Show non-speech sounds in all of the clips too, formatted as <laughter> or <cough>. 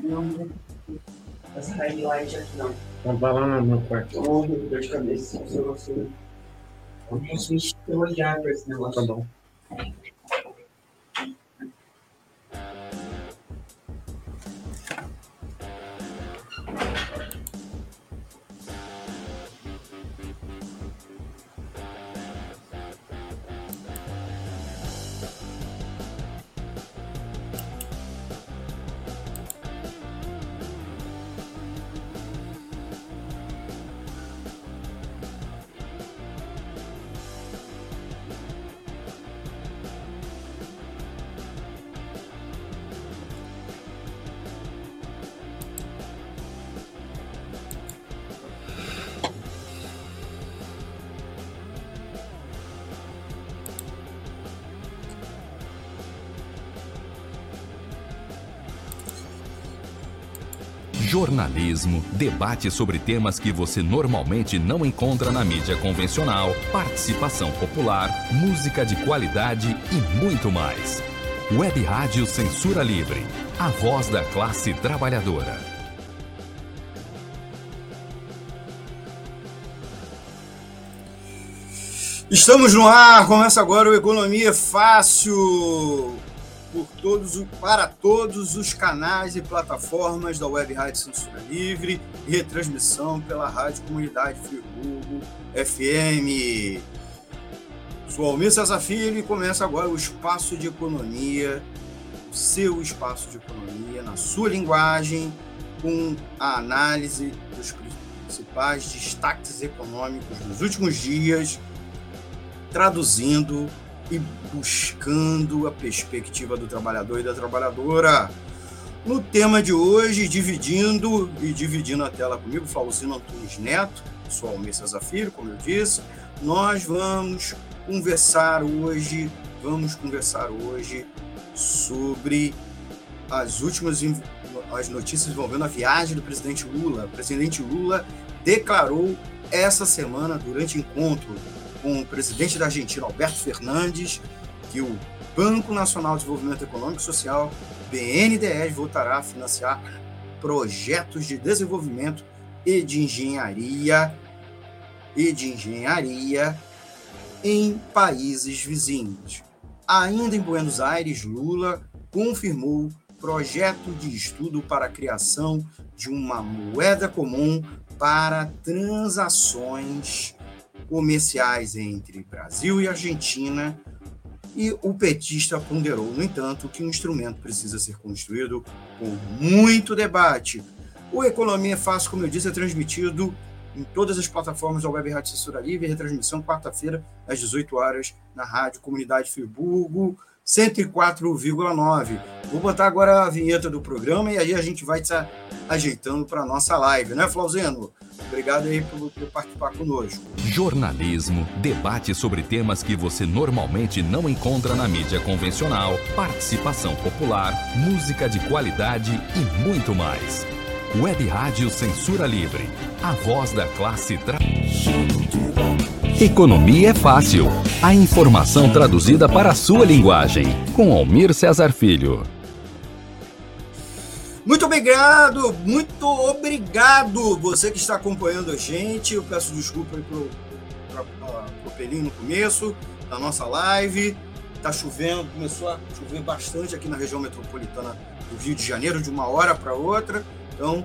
Não, essa highlight aqui não. Lá no meu quarto. Tô morrendo dor de cabeça. Se você. Eu posso me elogiar pra esse negócio. Tá bom. Jornalismo, debate sobre temas que você normalmente não encontra na mídia convencional, participação popular, música de qualidade e muito mais. Web Rádio Censura Livre, a voz da classe trabalhadora. Estamos no ar, começa agora o Economia Fácil todos, para todos os canais e plataformas da Web Rádio Censura Livre e retransmissão pela Rádio Comunidade Friburgo FM. Sou Almir César Filho e começa agora o Espaço de Economia, o seu espaço de economia, na sua linguagem, com a análise dos principais destaques econômicos dos últimos dias, traduzindo e buscando a perspectiva do trabalhador e da trabalhadora. No tema de hoje, dividindo e dividindo a tela comigo, Flauzino Antunes Neto, sou Almir Zafiro, como eu disse, nós vamos conversar hoje, vamos conversar hoje sobre as últimas as notícias envolvendo a viagem do presidente Lula. O presidente Lula declarou essa semana, durante encontro com o presidente da Argentina, Alberto Fernandes, que o Banco Nacional de Desenvolvimento Econômico e Social, BNDES, voltará a financiar projetos de desenvolvimento e de engenharia e de engenharia em países vizinhos. Ainda em Buenos Aires, Lula confirmou projeto de estudo para a criação de uma moeda comum para transações comerciais entre Brasil e Argentina, e o petista ponderou, no entanto, que o instrumento precisa ser construído com muito debate. O Economia Fácil, como eu disse, é transmitido em todas as plataformas da Web Rádio Censura Livre, retransmissão quarta-feira, às 18 horas, na Rádio Comunidade Friburgo, 104,9. Vou botar agora a vinheta do programa e aí a gente vai se ajeitando para a nossa live, né, Flauzeno? Obrigado aí por, por, participar conosco. Jornalismo, debate sobre temas que você normalmente não encontra na mídia convencional, participação popular, música de qualidade e muito mais. Web Rádio Censura Livre, a voz da classe tra... Economia é fácil. A informação traduzida para a sua linguagem. Com Almir Cesar Filho. Muito obrigado, muito obrigado você que está acompanhando a gente. Eu peço desculpa aí pro, pro, pelinho no começo da nossa live. Tá chovendo, começou a chover bastante aqui na região metropolitana do Rio de Janeiro de uma hora para outra. Então,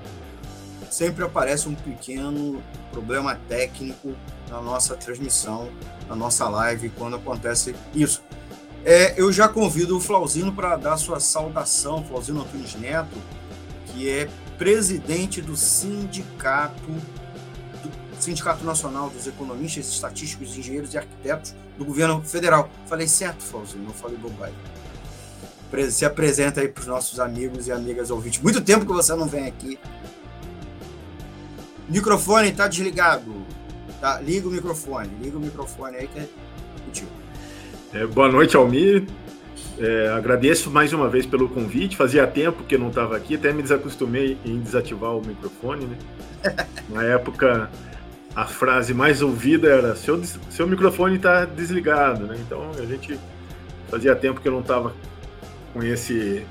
sempre aparece um pequeno problema técnico na nossa transmissão, na nossa live, quando acontece isso. É, eu já convido o Flauzino para dar sua saudação, Flauzino Antunes Neto, que é presidente do sindicato do Sindicato Nacional dos Economistas, Estatísticos, Engenheiros e Arquitetos do Governo Federal. Falei certo, Flauzino, não falei bobagem. Se apresenta aí para os nossos amigos e amigas ouvintes. Muito tempo que você não vem aqui. Microfone está desligado. Tá? Liga o microfone, liga o microfone aí que é contigo. É, boa noite, Almir. É, agradeço mais uma vez pelo convite. Fazia tempo que eu não estava aqui, até me desacostumei em desativar o microfone. Né? <laughs> Na época, a frase mais ouvida era: seu, seu microfone está desligado. Né? Então, a gente fazia tempo que eu não estava com esse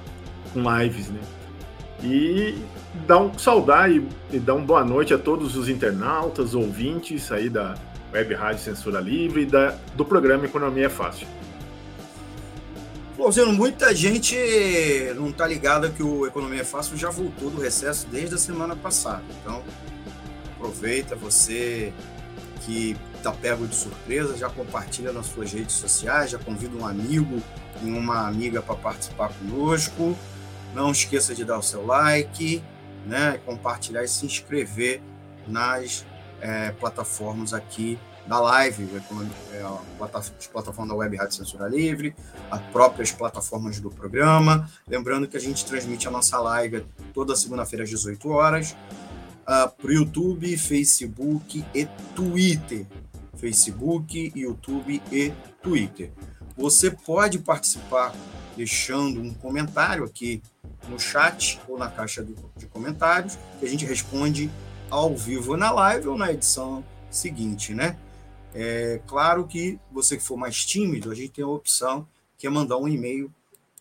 com lives. Né? E dar um saudar e, e dar uma boa noite a todos os internautas, ouvintes aí da Web Rádio Censura Livre e da, do programa Economia é Fácil. Flauzino, muita gente não está ligada que o Economia Fácil já voltou do recesso desde a semana passada. Então, aproveita você que está pego de surpresa, já compartilha nas suas redes sociais, já convida um amigo e uma amiga para participar conosco. Não esqueça de dar o seu like, né, compartilhar e se inscrever nas é, plataformas aqui da live, é, as plataformas da Web Rádio Censura Livre, as próprias plataformas do programa. Lembrando que a gente transmite a nossa live toda segunda-feira às 18 horas uh, ah, para o YouTube, Facebook e Twitter. Facebook, YouTube e Twitter. Você pode participar deixando um comentário aqui no chat ou na caixa de comentários, que a gente responde ao vivo na live ou na edição seguinte, né? É claro que você que for mais tímido, a gente tem a opção que é mandar um e-mail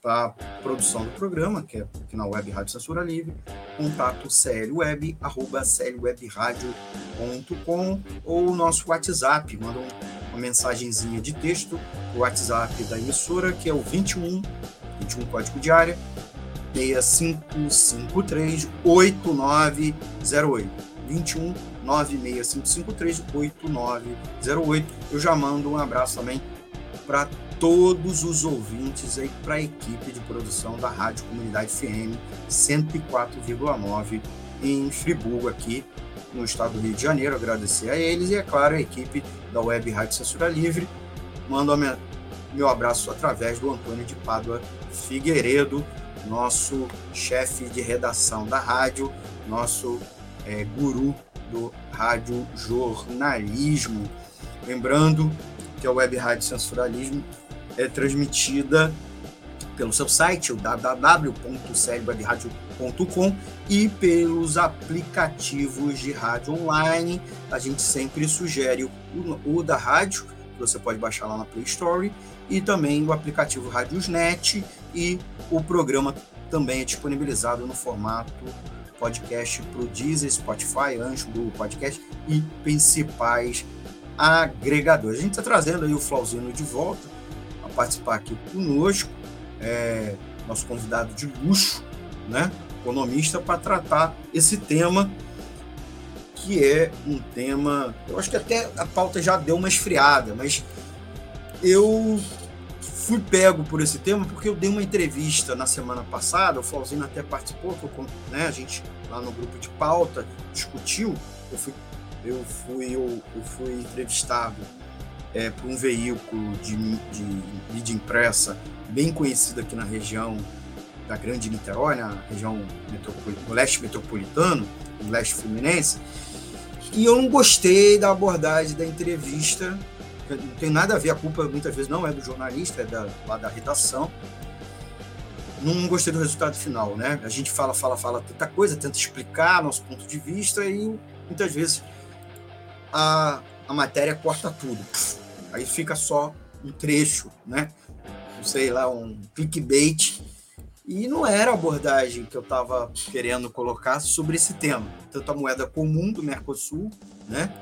para a produção do programa, que é aqui na Web Rádio Censura Livre, contato clweb, arroba clwebradio.com ou o nosso WhatsApp, manda uma mensagenzinha de texto, o WhatsApp da emissora, que é o 21, 21 código de área, 6553 8908. 21 96553 8908. Eu já mando um abraço também para todos os ouvintes aí, para a equipe de produção da Rádio Comunidade FM 104,9 em Friburgo, aqui no estado do Rio de Janeiro. Agradecer a eles e, é claro, a equipe da Web Rádio Censura Livre. Mando meu abraço através do Antônio de Pádua Figueiredo, nosso chefe de redação da rádio, nosso é, guru do rádio jornalismo. Lembrando que a Web Rádio Censuralismo é transmitida pelo seu site, o www.clwebradio.com e pelos aplicativos de rádio online. A gente sempre sugere o, o da rádio, que você pode baixar lá na Play Store, e também o aplicativo Radiosnet e o programa também é disponibilizado no formato podcast para o Deezer, Spotify, Ancho, Google Podcast e principais agregadores. A gente está trazendo aí o Flauzino de volta a participar aqui conosco, é, nosso convidado de luxo, né, economista, para tratar esse tema que é um tema, eu acho que até a pauta já deu uma esfriada, mas eu fui pego por esse tema porque eu dei uma entrevista na semana passada, o Flauzino até participou, eu, né, a gente lá no grupo de pauta discutiu, eu fui, eu fui, eu, eu fui entrevistado é, por um veículo de, de mídia bem conhecido aqui na região da Grande Niterói, na região no leste metropolitano, no leste fluminense, e eu não gostei da abordagem da entrevista não tem nada a ver, a culpa muitas vezes não é do jornalista, é da, lá da redação. Não gostei do resultado final, né? A gente fala, fala, fala tanta coisa, tenta explicar nosso ponto de vista e muitas vezes a, a matéria corta tudo. Aí fica só um trecho, né? Sei lá, um clickbait. E não era a abordagem que eu estava querendo colocar sobre esse tema. Tanto a moeda comum do Mercosul, né?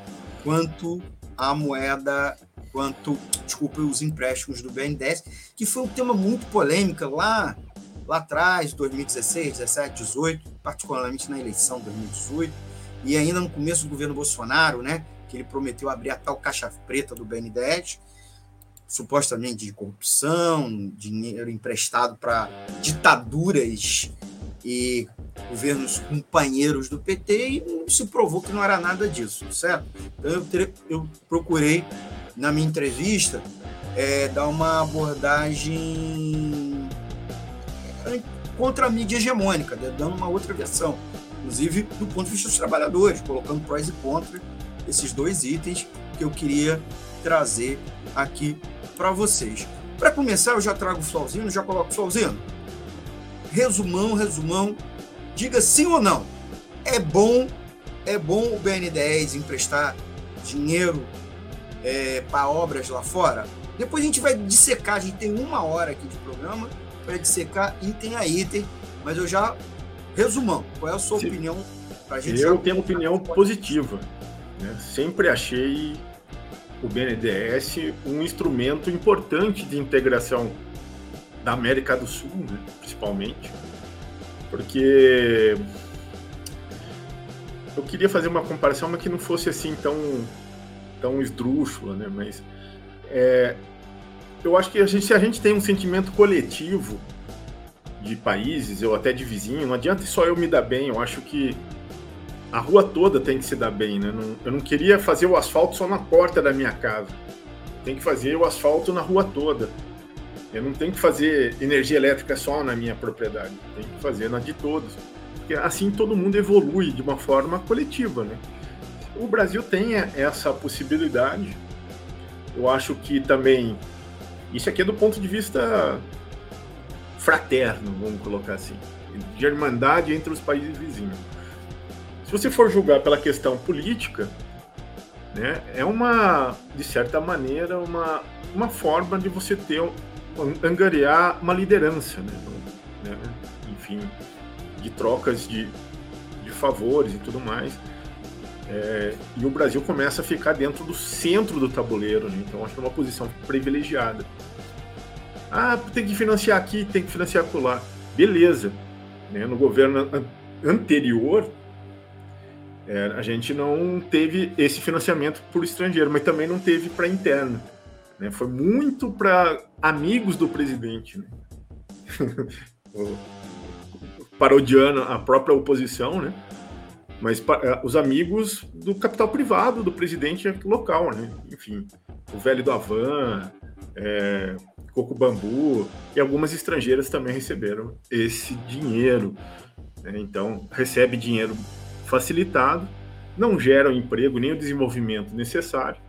Quanto a moeda quanto, desculpe, os empréstimos do BNDES, que foi um tema muito polêmico lá, lá atrás, 2016, 17, 18, particularmente na eleição de 2018, e ainda no começo do governo Bolsonaro, né, que ele prometeu abrir a tal caixa preta do BNDES, supostamente de corrupção, dinheiro emprestado para ditaduras e governos companheiros do PT e se provou que não era nada disso, certo? Então eu, procurei na minha entrevista, é, dar uma abordagem contra a mídia hegemônica, né, dando uma outra versão, inclusive do ponto de vista dos trabalhadores, colocando prós e contras esses dois itens que eu queria trazer aqui para vocês. Para começar, eu já trago o Flauzinho, já coloco o Flauzinho. Resumão, resumão, diga sim ou não. É bom, é bom o BN10 emprestar dinheiro é, para obras lá fora. Depois a gente vai dissecar, a gente tem uma hora aqui de programa para dissecar item a item, mas eu já resumão, qual é a sua Sim. opinião? Gente eu tenho opinião positiva. Né? Sempre achei o BNDES um instrumento importante de integração da América do Sul, né? principalmente, porque eu queria fazer uma comparação, mas que não fosse assim tão, tão esdrúxula, né? mas é, eu acho que a gente, se a gente tem um sentimento coletivo de países ou até de vizinho, não adianta só eu me dar bem, eu acho que a rua toda tem que se dar bem, né? Eu não queria fazer o asfalto só na porta da minha casa. Tem que fazer o asfalto na rua toda. Eu não tenho que fazer energia elétrica só na minha propriedade. Tem que fazer na de todos. Porque assim todo mundo evolui de uma forma coletiva, né? O Brasil tem essa possibilidade. Eu acho que também isso aqui é do ponto de vista fraterno, vamos colocar assim, de irmandade entre os países vizinhos. Se você for julgar pela questão política, né, é uma, de certa maneira, uma, uma forma de você ter angariar uma liderança, né, né, enfim, de trocas de, de favores e tudo mais. É, e o Brasil começa a ficar dentro do centro do tabuleiro, né? então acho que é uma posição privilegiada. Ah, tem que financiar aqui, tem que financiar lá. Beleza. Né? No governo anterior, é, a gente não teve esse financiamento por estrangeiro, mas também não teve para interno. Né? Foi muito para amigos do presidente. Né? <laughs> Parodiando a própria oposição, né? mas é, os amigos do capital privado do presidente local, né? Enfim, o velho do Avan, é, Coco Bambu e algumas estrangeiras também receberam esse dinheiro. Né? Então, recebe dinheiro facilitado, não gera o emprego nem o desenvolvimento necessário.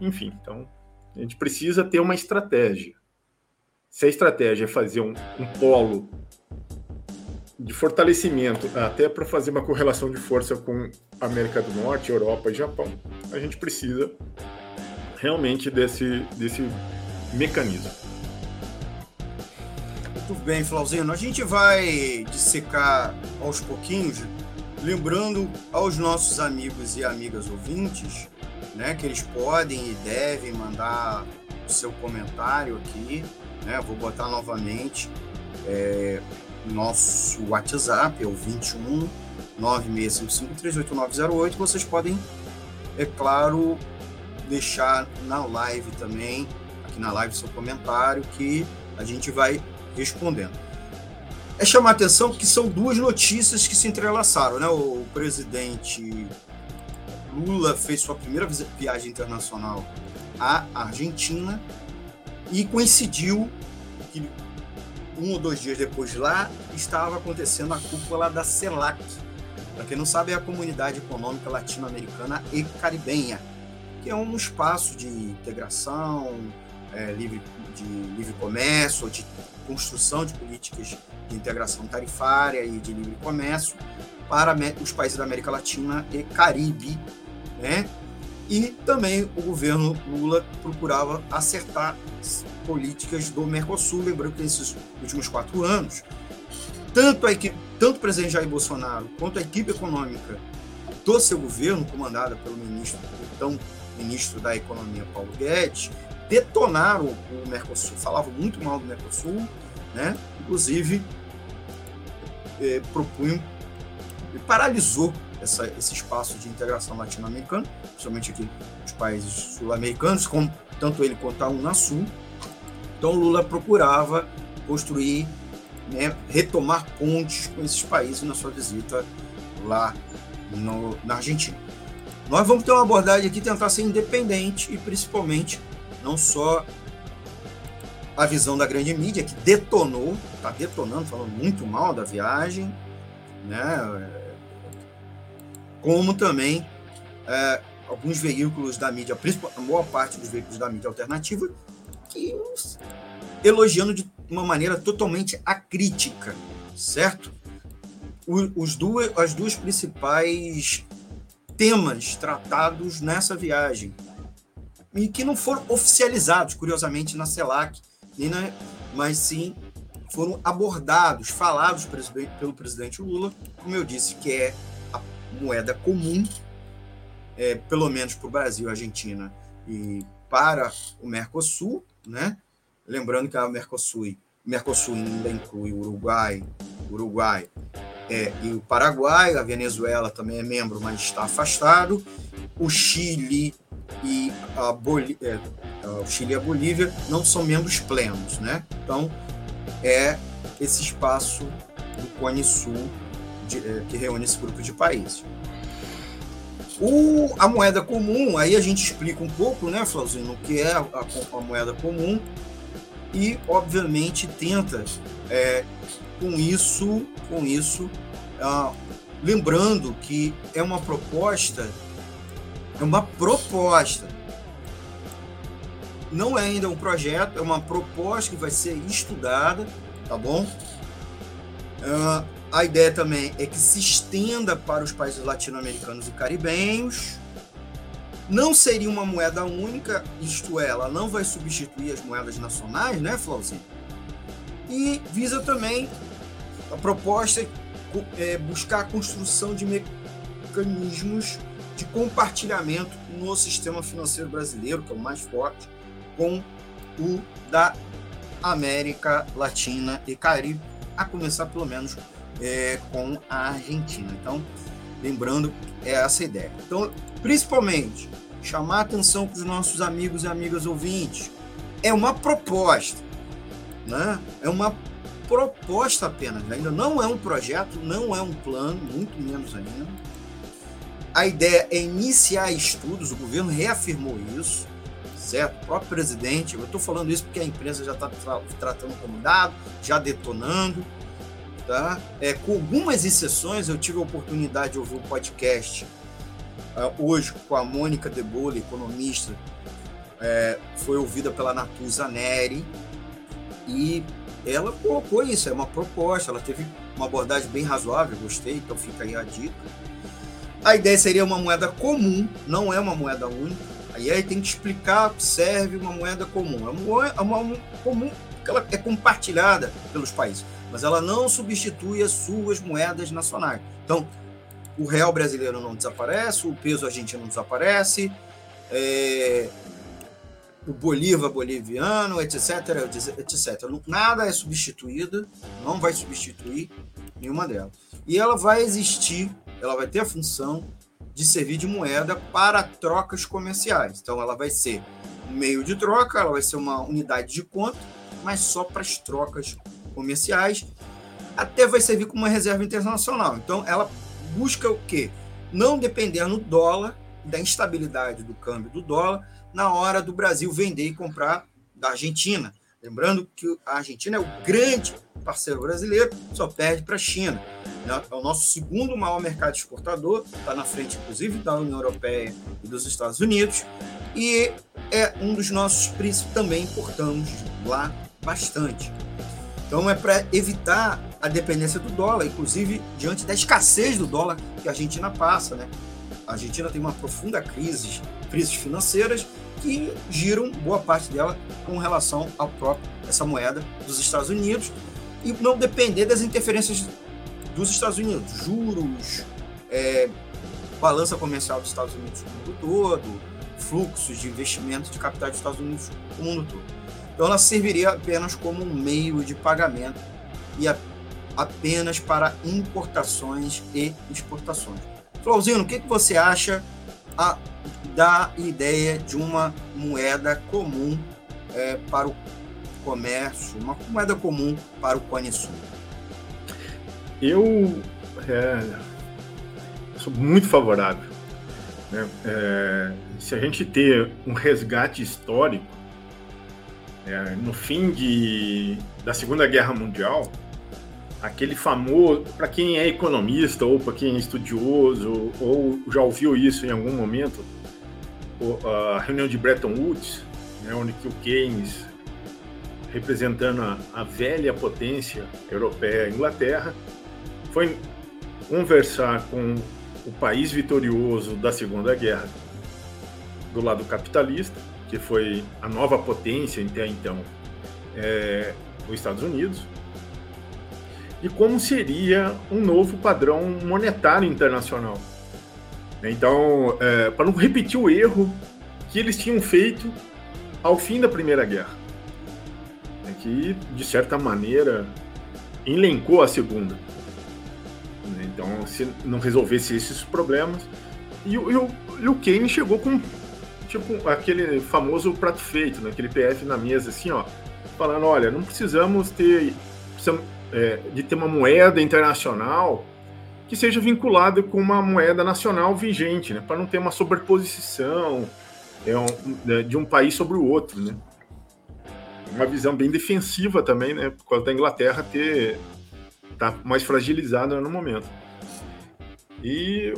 Enfim, então a gente precisa ter uma estratégia. Se a estratégia é fazer um, um polo de fortalecimento, até para fazer uma correlação de força com América do Norte, Europa e Japão, a gente precisa realmente desse, desse mecanismo. Muito bem, Flauzino. A gente vai dissecar aos pouquinhos, lembrando aos nossos amigos e amigas ouvintes, né, que eles podem e devem mandar o seu comentário aqui, né? Vou botar novamente é, nosso WhatsApp, é o 21 965538908. Vocês podem, é claro, deixar na live também, aqui na live, seu comentário, que a gente vai respondendo. É chamar a atenção que são duas notícias que se entrelaçaram, né? O presidente Lula fez sua primeira viagem internacional à Argentina e coincidiu que um ou dois dias depois lá estava acontecendo a cúpula da CELAC. Para quem não sabe, é a Comunidade Econômica Latino-Americana e Caribenha, que é um espaço de integração, é, livre, de livre comércio, de construção de políticas de integração tarifária e de livre comércio para os países da América Latina e Caribe, né? E também o governo Lula procurava acertar políticas do Mercosul, lembrando que nesses últimos quatro anos, tanto a equipe, tanto o presidente Jair Bolsonaro quanto a equipe econômica do seu governo, comandada pelo ministro, então ministro da Economia Paulo Guedes, detonaram o Mercosul, falavam muito mal do Mercosul, né? inclusive é, propunham e paralisou essa, esse espaço de integração latino-americana, principalmente aqui nos países sul-americanos, como tanto ele quanto a Unasul. Então Lula procurava construir, né, retomar pontes com esses países na sua visita lá no, na Argentina. Nós vamos ter uma abordagem aqui tentar ser independente e principalmente não só a visão da grande mídia, que detonou, está detonando, falando muito mal da viagem, né? Como também é, alguns veículos da mídia, a maior parte dos veículos da mídia alternativa, que elogiando de uma maneira totalmente acrítica, certo? os duas, as duas principais temas tratados nessa viagem e que não foram oficializados, curiosamente, na CELAC, nem na, mas sim foram abordados, falados pelo presidente Lula, como eu disse, que é moeda comum, é, pelo menos para o Brasil, Argentina e para o Mercosul, né? Lembrando que a Mercosul, Mercosul ainda inclui o Uruguai, Uruguai é, e o Paraguai, a Venezuela também é membro, mas está afastado, o Chile e a Bolívia, é, o Chile e a Bolívia não são membros plenos, né? Então é esse espaço do Cone Sul de, é, que reúne esse grupo de países. O, a moeda comum, aí a gente explica um pouco, né, Flauzinho, o que é a, a, a moeda comum e, obviamente, tenta é, com isso, com isso, ah, lembrando que é uma proposta, é uma proposta, não é ainda um projeto, é uma proposta que vai ser estudada, tá bom? Ah, a ideia também é que se estenda para os países latino-americanos e caribenhos. Não seria uma moeda única, isto é, ela não vai substituir as moedas nacionais, né, Flauzinho? E visa também a proposta é buscar a construção de mecanismos de compartilhamento no sistema financeiro brasileiro, que é o mais forte, com o da América Latina e Caribe, a começar pelo menos é, com a Argentina. Então, lembrando, é essa ideia. Então, principalmente, chamar a atenção para os nossos amigos e amigas ouvintes. É uma proposta, né? É uma proposta apenas, né? ainda não é um projeto, não é um plano, muito menos ainda. A ideia é iniciar estudos, o governo reafirmou isso, certo? O próprio presidente, eu estou falando isso porque a imprensa já está tratando como dado, já detonando, tá? É, com algumas exceções, eu tive a oportunidade de ouvir um podcast uh, hoje com a Mônica De Bolle, economista, é, foi ouvida pela Natuza Neri e ela colocou isso, é uma proposta, ela teve uma abordagem bem razoável, gostei, então fica aí a dica. A ideia seria uma moeda comum, não é uma moeda única. Aí, aí tem que explicar que serve uma moeda comum. É uma, uma comum porque ela é compartilhada pelos países mas ela não substitui as suas moedas nacionais. Então, o real brasileiro não desaparece, o peso argentino não desaparece, é, o bolívar boliviano, etc, etc. Nada é substituído, não vai substituir nenhuma delas. E ela vai existir, ela vai ter a função de servir de moeda para trocas comerciais. Então, ela vai ser um meio de troca, ela vai ser uma unidade de conta, mas só para as trocas comerciais, até vai servir como uma reserva internacional. Então, ela busca o quê? Não depender no dólar, da instabilidade do câmbio do dólar, na hora do Brasil vender e comprar da Argentina. Lembrando que a Argentina é o grande parceiro brasileiro, só perde para a China. Né? É o nosso segundo maior mercado exportador, está na frente, inclusive, da União Europeia e dos Estados Unidos, e é um dos nossos príncipes também importamos lá bastante. Então é para evitar a dependência do dólar, inclusive diante da escassez do dólar que a Argentina passa, né? A Argentina tem uma profunda crise, crises financeiras que giram boa parte dela com relação ao próprio essa moeda dos Estados Unidos e não depender das interferências dos Estados Unidos, juros, é, balança comercial dos Estados Unidos no mundo todo, fluxos de investimentos de capitais dos Estados Unidos no mundo todo. Então ela serviria apenas como um meio de pagamento e a, apenas para importações e exportações. Flauzino, o que, que você acha a, da ideia de uma moeda comum é, para o comércio, uma moeda comum para o Cone Sul? Eu é, sou muito favorável. Né? É, se a gente ter um resgate histórico é, no fim de, da Segunda Guerra Mundial, aquele famoso, para quem é economista ou para quem é estudioso ou já ouviu isso em algum momento, a reunião de Bretton Woods, né, onde que o Keynes, representando a, a velha potência europeia, Inglaterra, foi conversar com o país vitorioso da Segunda Guerra, do lado capitalista, que foi a nova potência até então, é, os Estados Unidos, de como seria um novo padrão monetário internacional. Então, é, para não repetir o erro que eles tinham feito ao fim da Primeira Guerra, é que, de certa maneira, elencou a Segunda. Então, se não resolvesse esses problemas. E, e e o Keynes chegou com tipo aquele famoso prato feito, né? aquele PF na mesa, assim, ó, falando: olha, não precisamos ter precisamos, é, de ter uma moeda internacional que seja vinculada com uma moeda nacional vigente, né? Para não ter uma sobreposição é um, né, de um país sobre o outro, né? Uma visão bem defensiva também, né? Por causa da Inglaterra ter tá mais fragilizada no momento. E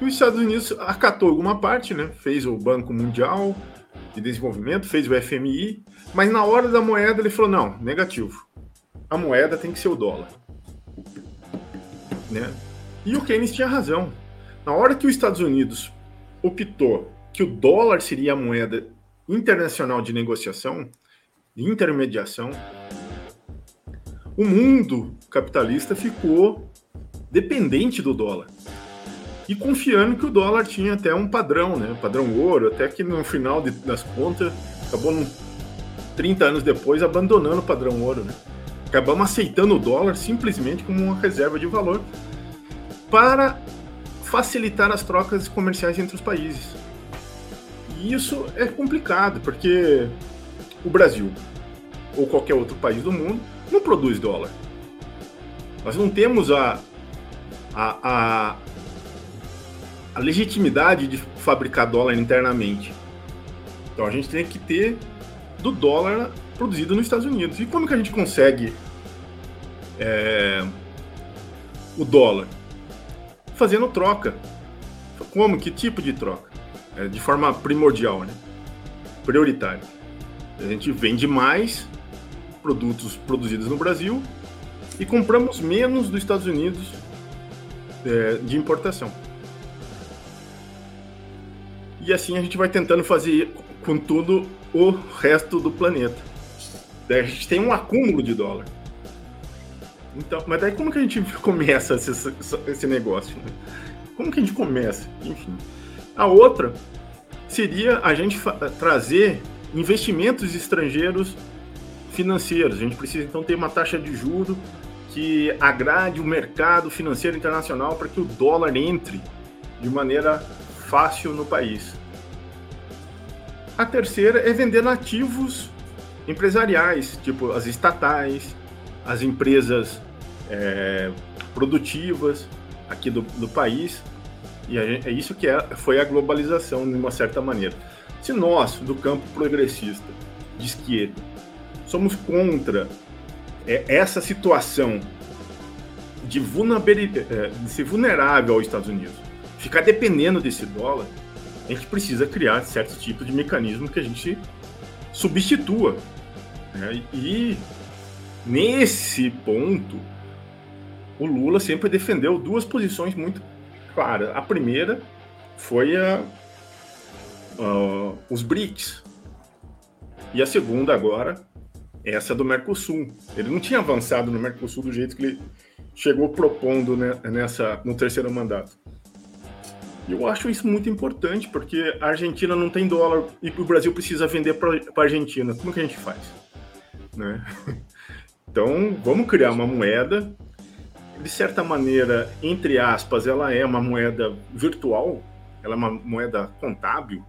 os Estados Unidos acatou alguma parte, né? Fez o Banco Mundial de Desenvolvimento, fez o FMI, mas na hora da moeda ele falou: não, negativo. A moeda tem que ser o dólar. Né? E o Keynes tinha razão. Na hora que os Estados Unidos optou que o dólar seria a moeda internacional de negociação, de intermediação, o mundo capitalista ficou dependente do dólar e confiando que o dólar tinha até um padrão, né? Padrão ouro, até que no final de, das contas acabou num, 30 anos depois abandonando o padrão ouro, né? Acabamos aceitando o dólar simplesmente como uma reserva de valor para facilitar as trocas comerciais entre os países. E isso é complicado, porque o Brasil ou qualquer outro país do mundo não produz dólar. Nós não temos a, a, a, a legitimidade de fabricar dólar internamente. Então a gente tem que ter do dólar produzido nos Estados Unidos. E como que a gente consegue é, o dólar? Fazendo troca. Como? Que tipo de troca? É, de forma primordial, né? Prioritária. A gente vende mais produtos produzidos no Brasil e compramos menos dos Estados Unidos é, de importação. E assim a gente vai tentando fazer com tudo o resto do planeta. Daí a gente tem um acúmulo de dólar. Então, mas daí como que a gente <laughs> começa esse, esse negócio? Né? Como que a gente começa? Enfim. A outra seria a gente trazer investimentos estrangeiros financeiros. A gente precisa então ter uma taxa de juro que agrade o mercado financeiro internacional para que o dólar entre de maneira fácil no país. A terceira é vender nativos empresariais, tipo as estatais, as empresas é, produtivas aqui do, do país. E é isso que é, foi a globalização, de uma certa maneira. Se nós, do campo progressista, de esquerda, somos contra é, essa situação de, é, de ser vulnerável aos Estados Unidos, ficar dependendo desse dólar, a gente precisa criar certos tipos de mecanismo que a gente substitua. Né? E nesse ponto, o Lula sempre defendeu duas posições muito claras. A primeira foi a, a, os BRICS. E a segunda agora, essa do Mercosul. Ele não tinha avançado no Mercosul do jeito que ele chegou propondo né, nessa, no terceiro mandato. Eu acho isso muito importante, porque a Argentina não tem dólar e o Brasil precisa vender para a Argentina. Como que a gente faz? Né? <laughs> Então, vamos criar uma moeda. De certa maneira, entre aspas, ela é uma moeda virtual, ela é uma moeda contábil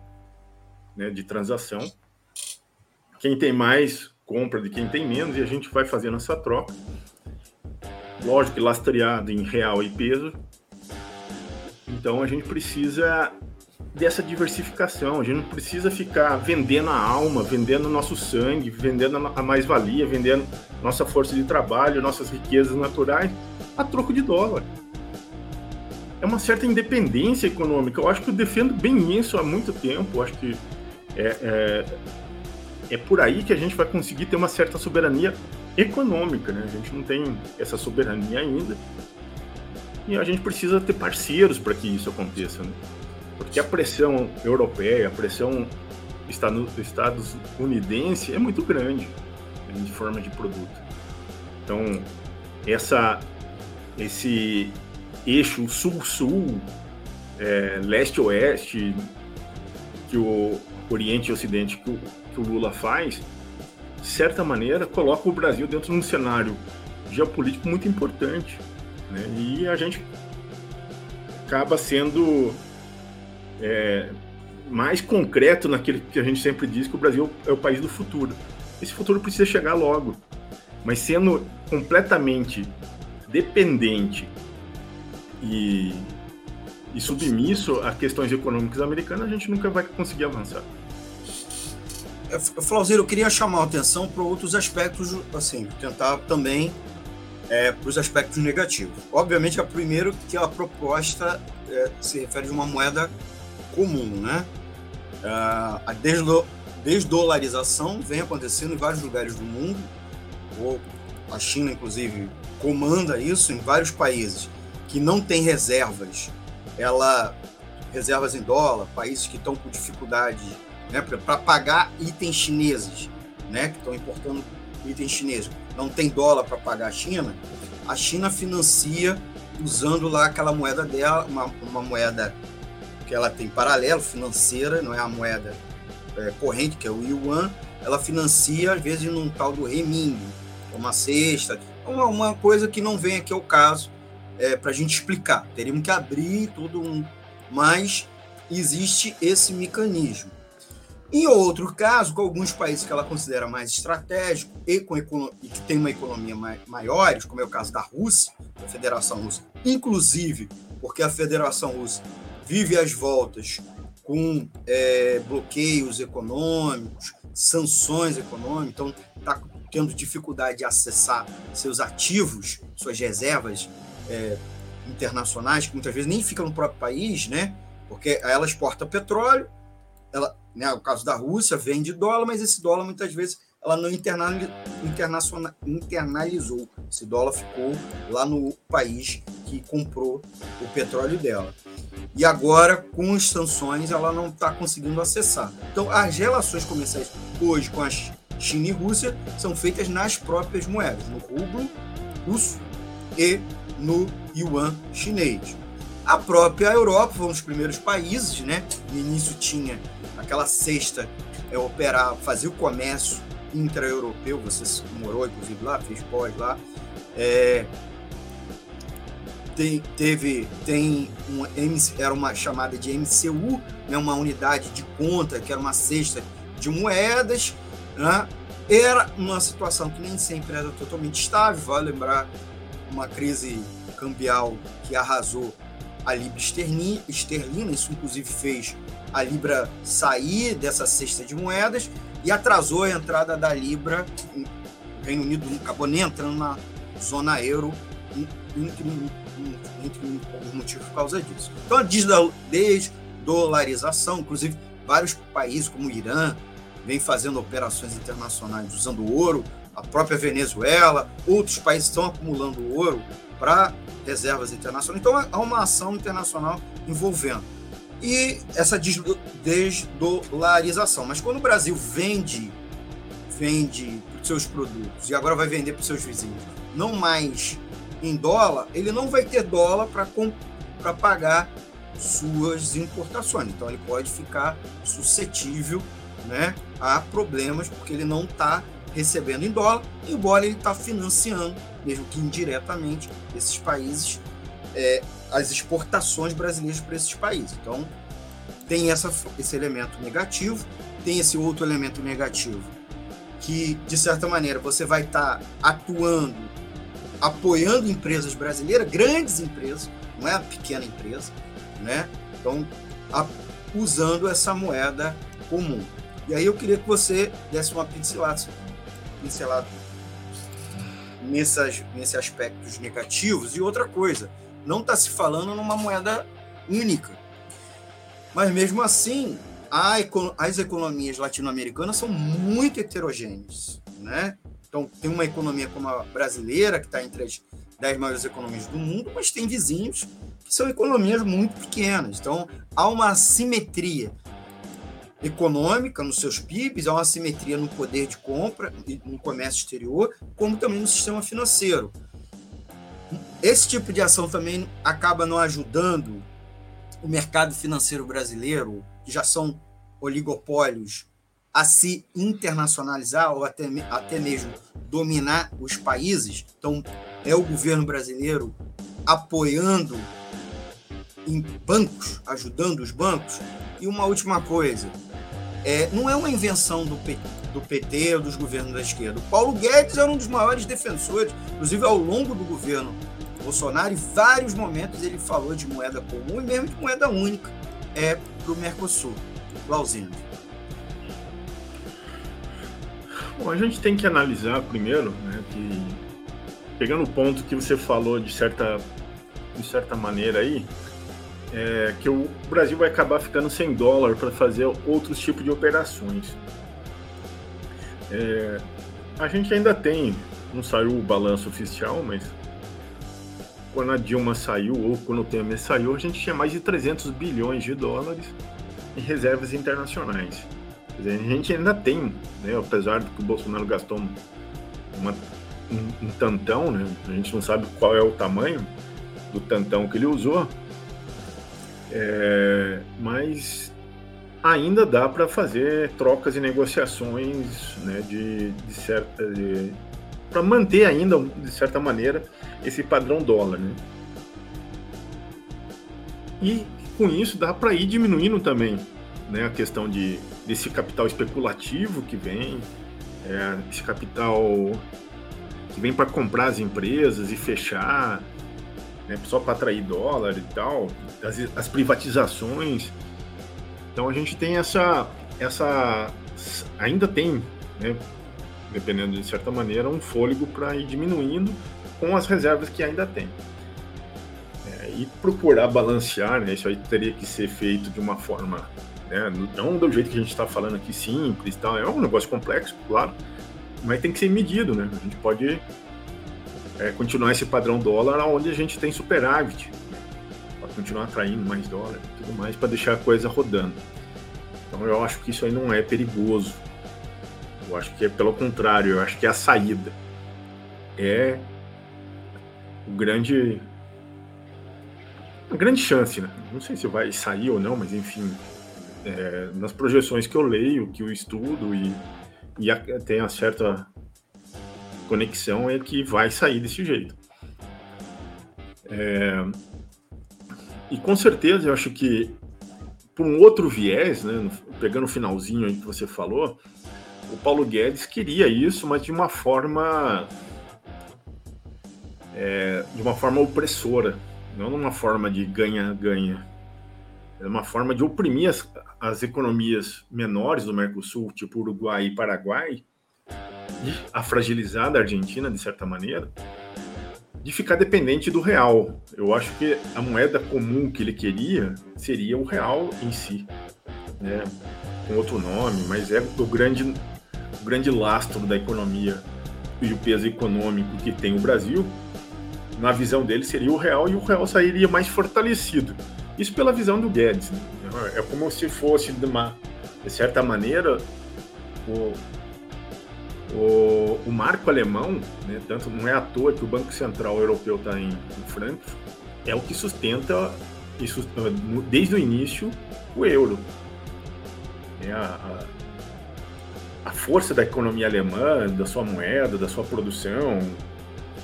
né, de transação. Quem tem mais compra de quem tem menos e a gente vai fazendo essa troca. Lógico que lastreado em real e peso, então a gente precisa dessa diversificação. A gente não precisa ficar vendendo a alma, vendendo nosso sangue, vendendo a mais-valia, vendendo nossa força de trabalho, nossas riquezas naturais a troco de dólar. É uma certa independência econômica. Eu acho que eu defendo bem isso há muito tempo. Eu acho que é, é, é por aí que a gente vai conseguir ter uma certa soberania econômica. Né? A gente não tem essa soberania ainda. E a gente precisa ter parceiros para que isso aconteça, né? Porque a pressão europeia, a pressão estadunidense é muito grande em forma de produto. Então, essa, esse eixo sul-sul, é, leste-oeste, que o Oriente e Ocidente que o, que o Lula faz, de certa maneira, coloca o Brasil dentro de um cenário geopolítico muito importante. Né? E a gente acaba sendo é, mais concreto naquilo que a gente sempre diz que o Brasil é o país do futuro. Esse futuro precisa chegar logo, mas sendo completamente dependente e, e submisso a questões econômicas americanas, a gente nunca vai conseguir avançar. É, Flauzeiro, eu queria chamar a atenção para outros aspectos, assim, tentar também é, para os aspectos negativos. Obviamente, é primeiro que a proposta é, se refere a uma moeda comum, né? Uh, a desdo, desdolarização vem acontecendo em vários lugares do mundo, ou a China, inclusive, comanda isso em vários países que não têm reservas, ela reservas em dólar, países que estão com dificuldade né, para pagar itens chineses, né, que estão importando itens chineses, não tem dólar para pagar a China, a China financia usando lá aquela moeda dela, uma, uma moeda que ela tem paralelo, financeira, não é a moeda é, corrente, que é o yuan, ela financia, às vezes, num tal do renminbi, uma cesta, uma, uma coisa que não vem aqui ao caso é, para a gente explicar. Teríamos que abrir tudo um... Mas existe esse mecanismo. Em outro caso, com alguns países que ela considera mais estratégico e, com e que tem uma economia mai maiores, como é o caso da Rússia, da Federação Russa, inclusive porque a Federação Russa vive às voltas com é, bloqueios econômicos, sanções econômicas, então está tendo dificuldade de acessar seus ativos, suas reservas é, internacionais, que muitas vezes nem ficam no próprio país, né? Porque ela exporta petróleo, ela, né, o caso da Rússia vende dólar, mas esse dólar muitas vezes ela não internalizou. Esse dólar ficou lá no país que comprou o petróleo dela. E agora, com as sanções, ela não está conseguindo acessar. Então, as relações comerciais hoje com a China e Rússia são feitas nas próprias moedas, no rublo russo e no yuan chinês. A própria Europa foi um dos primeiros países, né? No início tinha aquela cesta é, operar, fazer o comércio intra-europeu, você morou inclusive lá, fez pós lá. É, tem, teve, tem um, era uma chamada de MCU, né, uma unidade de conta, que era uma cesta de moedas, né? era uma situação que nem sempre era totalmente estável, vai lembrar uma crise cambial que arrasou a Libra esterlina, isso inclusive fez a Libra sair dessa cesta de moedas e atrasou a entrada da Libra. O Reino Unido acabou nem entrando na zona euro, entre, entre alguns motivos por causa disso. Então, a desdolarização, inclusive vários países como o Irã vem fazendo operações internacionais usando ouro, a própria Venezuela, outros países estão acumulando ouro para reservas internacionais. Então, há uma ação internacional envolvendo. E essa desdolarização. Mas quando o Brasil vende, vende seus produtos e agora vai vender para seus vizinhos, não mais em dólar, ele não vai ter dólar para pagar suas importações. Então, ele pode ficar suscetível né, a problemas, porque ele não está recebendo em dólar, embora ele está financiando, mesmo que indiretamente, esses países, é, as exportações brasileiras para esses países. Então, tem essa, esse elemento negativo, tem esse outro elemento negativo, que, de certa maneira, você vai estar tá atuando, apoiando empresas brasileiras, grandes empresas, não é a pequena empresa, né? Então, a, usando essa moeda comum. E aí eu queria que você desse uma pincelada pincelado nessas, nesses aspectos negativos. E outra coisa, não está se falando numa moeda única. Mas mesmo assim, a, as economias latino-americanas são muito heterogêneas. Né? Então, tem uma economia como a brasileira, que está entre as 10 maiores economias do mundo, mas tem vizinhos que são economias muito pequenas. Então, há uma simetria econômica nos seus PIBs, há uma simetria no poder de compra e no comércio exterior, como também no sistema financeiro. esse tipo de ação também acaba não ajudando o mercado financeiro brasileiro, que já são oligopólios, a se internacionalizar ou até, até mesmo dominar os países. Então, é o governo brasileiro apoiando em bancos, ajudando os bancos. E uma última coisa, é, não é uma invenção do, P, do PT ou dos governos da esquerda. O Paulo Guedes era um dos maiores defensores, inclusive ao longo do governo Bolsonaro, em vários momentos ele falou de moeda comum e mesmo de moeda única é, para o Mercosul. Lauzino. Bom, a gente tem que analisar primeiro, né, que pegando o ponto que você falou de certa, de certa maneira aí, é que o Brasil vai acabar ficando sem dólar para fazer outros tipos de operações. É, a gente ainda tem, não saiu o balanço oficial, mas quando a Dilma saiu ou quando o Temer saiu, a gente tinha mais de 300 bilhões de dólares em reservas internacionais. Dizer, a gente ainda tem, né, apesar de que o Bolsonaro gastou uma, um, um, tantão, né, a gente não sabe qual é o tamanho do tantão que ele usou, é, mas ainda dá para fazer trocas e negociações né, de, de certa. para manter ainda, de certa maneira, esse padrão dólar. Né? E com isso dá para ir diminuindo também né, a questão de, desse capital especulativo que vem, é, esse capital que vem para comprar as empresas e fechar, né, só para atrair dólar e tal, as, as, privatizações. Então a gente tem essa, essa ainda tem, né, dependendo de certa maneira, um fôlego para ir diminuindo com as reservas que ainda tem. É, e procurar balancear, né, isso aí teria que ser feito de uma forma, né, não do jeito que a gente está falando aqui, simples, tal, é um negócio complexo, claro, mas tem que ser medido, né? A gente pode é, continuar esse padrão dólar onde a gente tem superávit, né, para continuar atraindo mais dólar e tudo mais, para deixar a coisa rodando. Então eu acho que isso aí não é perigoso. Eu acho que é pelo contrário, eu acho que é a saída. É o grande. A grande chance, né? Não sei se vai sair ou não, mas enfim, é, nas projeções que eu leio, que eu estudo e, e a, tem a certa conexão é que vai sair desse jeito. É, e com certeza eu acho que por um outro viés, né, pegando o finalzinho aí que você falou, o Paulo Guedes queria isso, mas de uma forma é, de uma forma opressora, não de uma forma de ganha-ganha. É uma forma de oprimir as, as economias menores do Mercosul, tipo Uruguai e Paraguai, a fragilizada Argentina, de certa maneira, de ficar dependente do real. Eu acho que a moeda comum que ele queria seria o real em si, né? com outro nome, mas é o grande, o grande lastro da economia e o peso econômico que tem o Brasil na visão dele, seria o real e o real sairia mais fortalecido. Isso pela visão do Guedes. Né? É como se fosse, de, uma, de certa maneira, o, o, o marco alemão, né, tanto não é à toa que o Banco Central Europeu está em, em Frankfurt, é o que sustenta isso, desde o início o euro. É a, a, a força da economia alemã, da sua moeda, da sua produção,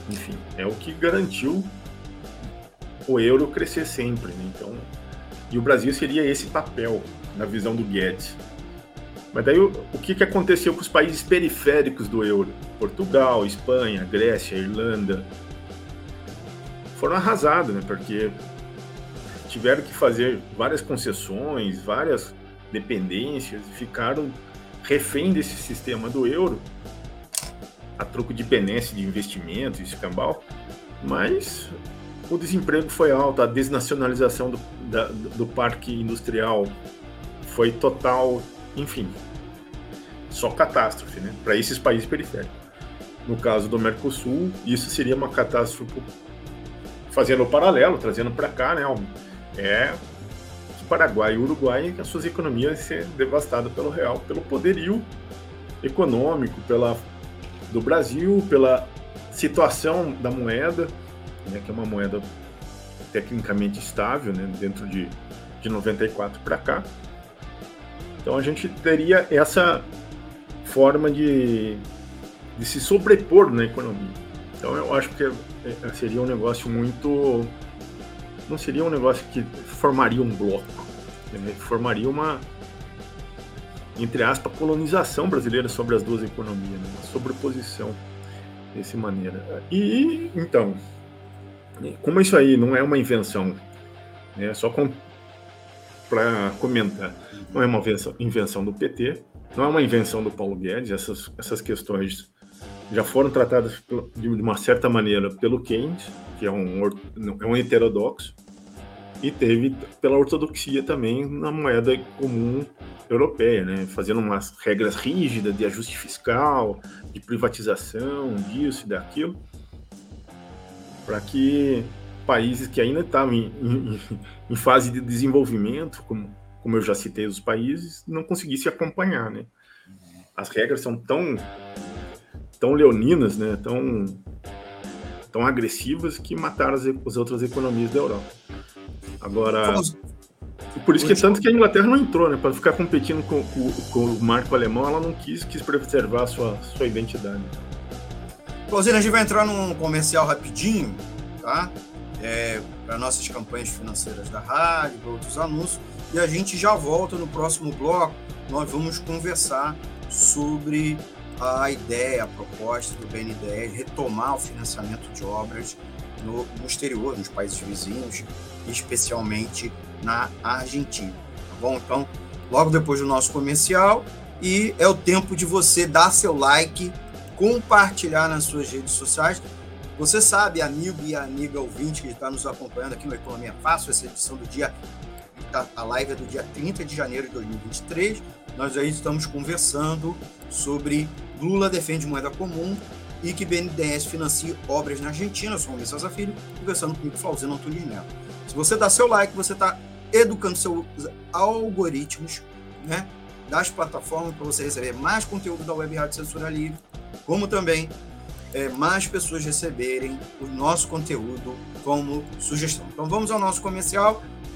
enfim, é o que garantiu o euro crescer sempre. Né? Então, e o Brasil seria esse papel na visão do Guedes. Mas daí o, o que, que aconteceu com os países periféricos do euro? Portugal, Espanha, Grécia, Irlanda. Foram arrasados, né? Porque tiveram que fazer várias concessões, várias dependências e ficaram refém desse sistema do euro a troco de benesse de investimentos e escambau, mas o desemprego foi alto, a desnacionalização do, da, do parque industrial foi total, enfim, só catástrofe, né? Para esses países periféricos. No caso do Mercosul, isso seria uma catástrofe fazendo o paralelo, trazendo para cá, né? É o Paraguai e o Uruguai, as suas economias ser devastadas pelo real, pelo poderio econômico, pela do Brasil, pela situação da moeda né, que é uma moeda tecnicamente estável, né, dentro de, de 94 para cá. Então a gente teria essa forma de, de se sobrepor na economia. Então eu acho que é, seria um negócio muito. Não seria um negócio que formaria um bloco, né? formaria uma, entre aspas, colonização brasileira sobre as duas economias, né? uma sobreposição dessa maneira. E então, como isso aí não é uma invenção, né? só com, para comentar, não é uma invenção do PT, não é uma invenção do Paulo Guedes, essas, essas questões já foram tratadas de uma certa maneira pelo Keynes, que é um, é um heterodoxo, e teve pela ortodoxia também na moeda comum europeia, né? fazendo umas regras rígidas de ajuste fiscal, de privatização, disso e daquilo, para que países que ainda estavam em, em, em, fase de desenvolvimento, como, como eu já citei os países, não conseguissem acompanhar. Né? As regras são tão tão leoninas, né, tão, tão agressivas que mataram as, as outras economias da Europa. Agora, por isso que tanto que a Inglaterra não entrou, né, para ficar competindo com, com, com, o marco alemão, ela não quis, quis preservar a sua, sua identidade. Inclusive, a gente vai entrar num comercial rapidinho, tá? É, para nossas campanhas financeiras da rádio, outros anúncios, e a gente já volta no próximo bloco. Nós vamos conversar sobre a ideia, a proposta do BNDES retomar o financiamento de obras no, no exterior, nos países vizinhos, especialmente na Argentina. Tá bom? Então, logo depois do nosso comercial, e é o tempo de você dar seu like, compartilhar nas suas redes sociais. Você sabe, amigo e amiga ouvinte que está nos acompanhando aqui no Economia Fácil, essa edição do dia, a live é do dia 30 de janeiro de 2023. Nós aí estamos conversando sobre Lula defende moeda comum e que BNDES financie obras na Argentina. Eu sou o César Filho, conversando comigo, Flauzino Antunes Neto. Se você dá seu like, você está educando seus algoritmos né, das plataformas para você receber mais conteúdo da Web Rádio Censura Livre, como também é, mais pessoas receberem o nosso conteúdo como sugestão. Então vamos ao nosso comercial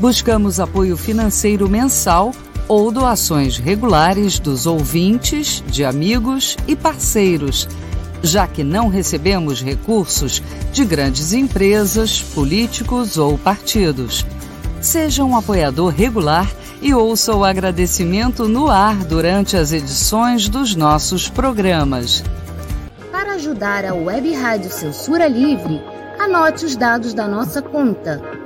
buscamos apoio financeiro mensal ou doações regulares dos ouvintes, de amigos e parceiros, já que não recebemos recursos de grandes empresas, políticos ou partidos. Seja um apoiador regular e ouça o agradecimento no ar durante as edições dos nossos programas. Para ajudar a Web Rádio Censura Livre, anote os dados da nossa conta.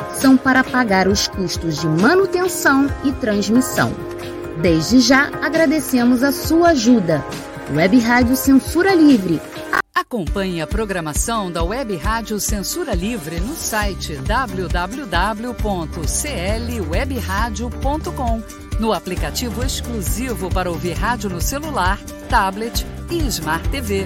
são para pagar os custos de manutenção e transmissão. Desde já agradecemos a sua ajuda. Web Rádio Censura Livre. Acompanhe a programação da Web Rádio Censura Livre no site www.clwebradio.com, no aplicativo exclusivo para ouvir rádio no celular, tablet e Smart TV.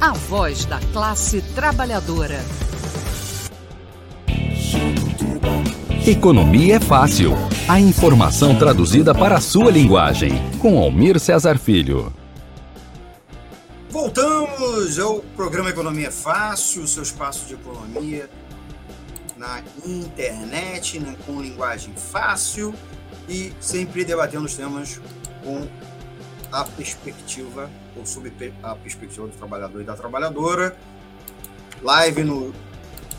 A voz da classe trabalhadora. Economia é fácil. A informação traduzida para a sua linguagem, com Almir Cesar Filho. Voltamos ao programa Economia é Fácil, seu espaço de economia na internet, né, com linguagem fácil e sempre debatendo os temas com a perspectiva, ou sob a perspectiva do trabalhador e da trabalhadora. Live no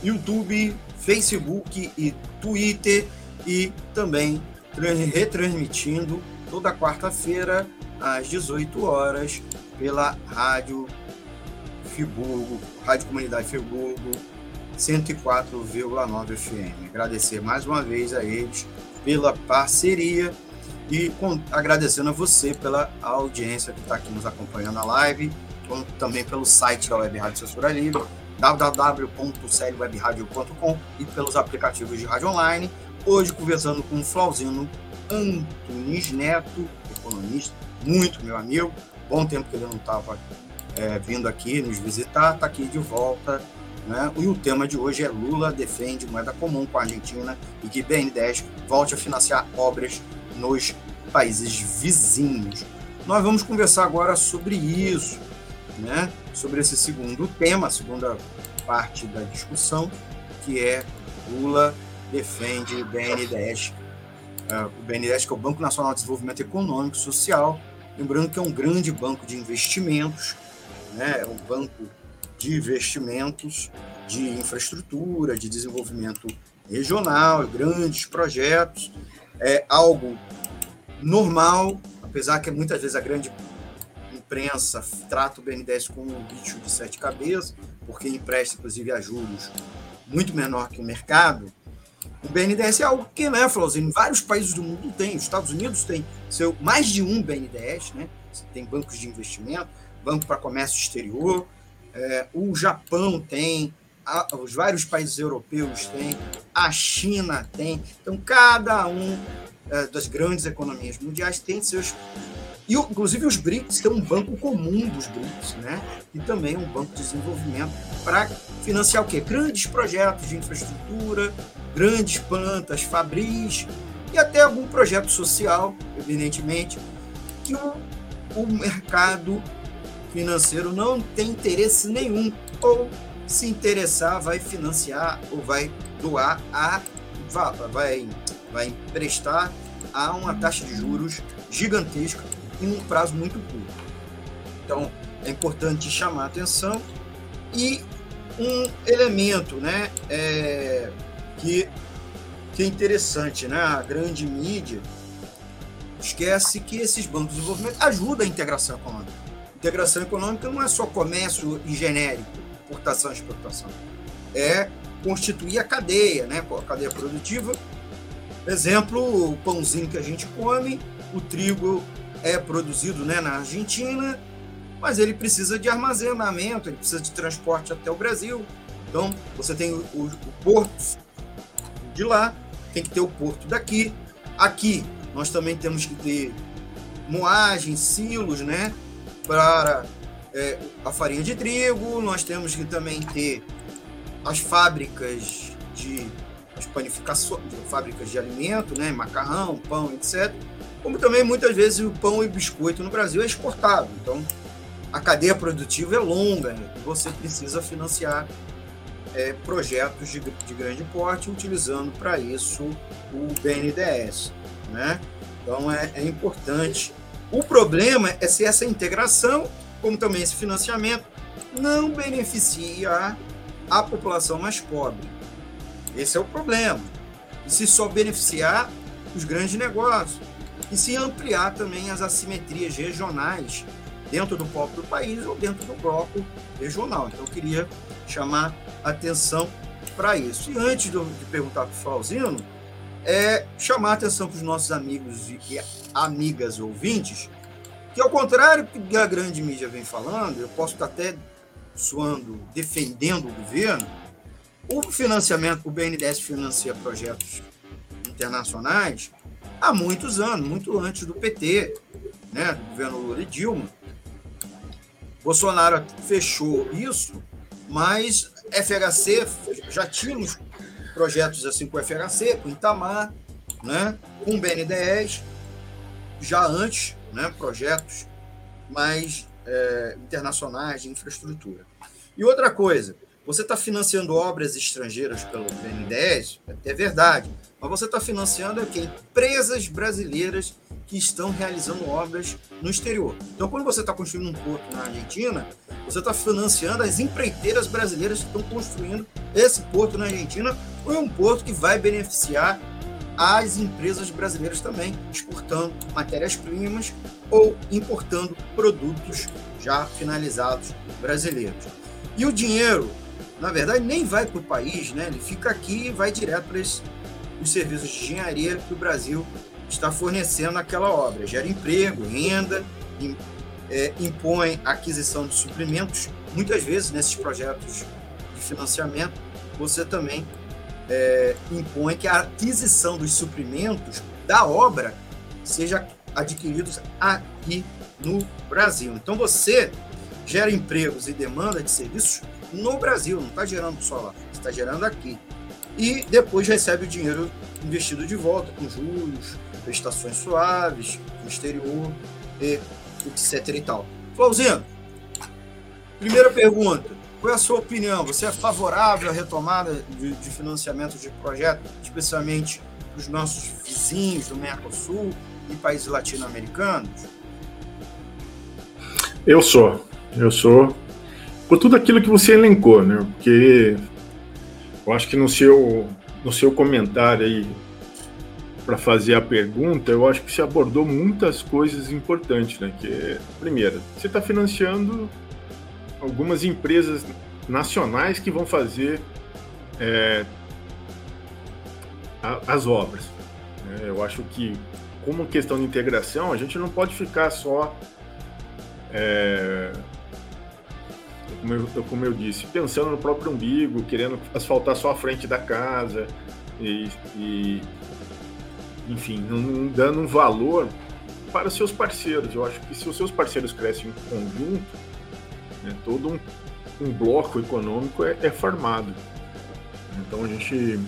YouTube, Facebook e Twitter e também retransmitindo toda quarta-feira às 18 horas pela Rádio Friburgo, Rádio Comunidade Friburgo 104,9 FM. Agradecer mais uma vez a eles pela parceria e com, agradecendo a você pela audiência que está aqui nos acompanhando na live, como também pelo site da Web Rádio Censura Livre, www.clwebradio.com e pelos aplicativos de rádio online. Hoje conversando com o Flauzino Antunes Neto, economista, muito meu amigo. Bom tempo que ele não estava é, vindo aqui nos visitar, está aqui de volta. Né? E o tema de hoje é Lula defende moeda comum com a Argentina e que BN10 volte a financiar obras nos países vizinhos. Nós vamos conversar agora sobre isso, né? sobre esse segundo tema, a segunda parte da discussão, que é Lula defende o BNDES. Uh, o BNDES, que é o Banco Nacional de Desenvolvimento Econômico e Social, lembrando que é um grande banco de investimentos, né? é um banco de investimentos de infraestrutura, de desenvolvimento regional, grandes projetos, é algo normal, apesar que muitas vezes a grande imprensa trata o BNDES como um bicho de sete cabeças, porque empresta, inclusive, a juros muito menor que o mercado. O BNDES é algo que, né, Flauzinho, vários países do mundo tem. Os Estados Unidos tem seu, mais de um BNDES, né? Tem bancos de investimento, banco para comércio exterior. É, o Japão tem, a, os vários países europeus têm, a China tem. Então, cada um é, das grandes economias mundiais tem seus e, inclusive, os BRICS têm um banco comum dos BRICS, né? E também um banco de desenvolvimento para financiar o quê? Grandes projetos de infraestrutura, grandes plantas, fabris e até algum projeto social, evidentemente, que o, o mercado financeiro não tem interesse nenhum, ou se interessar, vai financiar ou vai doar a vai, vai emprestar a uma taxa de juros gigantesca em um prazo muito curto. Então, é importante chamar a atenção e um elemento né, é, que, que é interessante, né? a grande mídia esquece que esses bancos de desenvolvimento ajudam a integração econômica. Integração econômica não é só comércio genérico, importação e exportação. É constituir a cadeia, né? a cadeia produtiva. Exemplo, o pãozinho que a gente come, o trigo é produzido né, na Argentina, mas ele precisa de armazenamento, ele precisa de transporte até o Brasil. Então, você tem o, o, porto de lá, tem que ter o porto daqui. Aqui, nós também temos que ter moagem, silos, né? Para é, a farinha de trigo, nós temos que também ter as fábricas de as panificações, fábricas de alimento, né? Macarrão, pão, etc como também muitas vezes o pão e biscoito no Brasil é exportado. Então, a cadeia produtiva é longa né? você precisa financiar é, projetos de, de, grande porte utilizando para isso o BNDES. Né? Então, é, é importante. O problema é se essa integração, como também esse financiamento, não beneficia a população mais pobre. Esse é o problema. E se só beneficiar os grandes negócios e se ampliar também as assimetrias regionais dentro do próprio país ou dentro do bloco regional. Então, eu queria chamar atenção para isso. E antes de, perguntar para o Flauzino, é chamar atenção para os nossos amigos e amigas ouvintes, que ao contrário do que a grande mídia vem falando, eu posso estar até suando, defendendo o governo, o financiamento, o BNDES financia projetos internacionais há muitos anos, muito antes do PT, né, do governo Lula e Dilma. Bolsonaro fechou isso, mas FHC, já tínhamos projetos assim com o FHC, com o Itamar, né, com o BNDES, já antes, né, projetos mais é, internacionais de infraestrutura. E outra coisa, você está financiando obras estrangeiras pelo BNDES, é verdade, mas você está financiando empresas brasileiras que estão realizando obras no exterior. Então, quando você está construindo um porto na Argentina, você está financiando as empreiteiras brasileiras que estão construindo esse porto na Argentina, ou é um porto que vai beneficiar as empresas brasileiras também, exportando matérias-primas ou importando produtos já finalizados brasileiros. E o dinheiro, na verdade, nem vai para o país, né? ele fica aqui e vai direto para os serviços de engenharia que o Brasil está fornecendo aquela obra. Gera emprego, renda, é, impõe aquisição de suprimentos. Muitas vezes, nesses projetos de financiamento, você também é, impõe que a aquisição dos suprimentos da obra seja adquiridos aqui no Brasil. Então você gera empregos e demanda de serviços no Brasil, não está gerando só lá, está gerando aqui. E depois recebe o dinheiro investido de volta, com juros, prestações suaves, no exterior, e etc e tal. Flauzino, primeira pergunta. Qual é a sua opinião? Você é favorável à retomada de, de financiamento de projetos, especialmente para os nossos vizinhos do Mercosul e países latino-americanos? Eu sou. Eu sou. Por tudo aquilo que você elencou, né? Porque eu acho que no seu, no seu comentário aí, para fazer a pergunta, eu acho que você abordou muitas coisas importantes, né? Que, primeiro, você está financiando algumas empresas nacionais que vão fazer é, a, as obras. É, eu acho que, como questão de integração, a gente não pode ficar só, é, como, eu, como eu disse, pensando no próprio umbigo, querendo asfaltar só a frente da casa e, e enfim, não, não dando um valor para seus parceiros. Eu acho que se os seus parceiros crescem em conjunto, né? Todo um, um, bloco econômico é, é, formado. Então a gente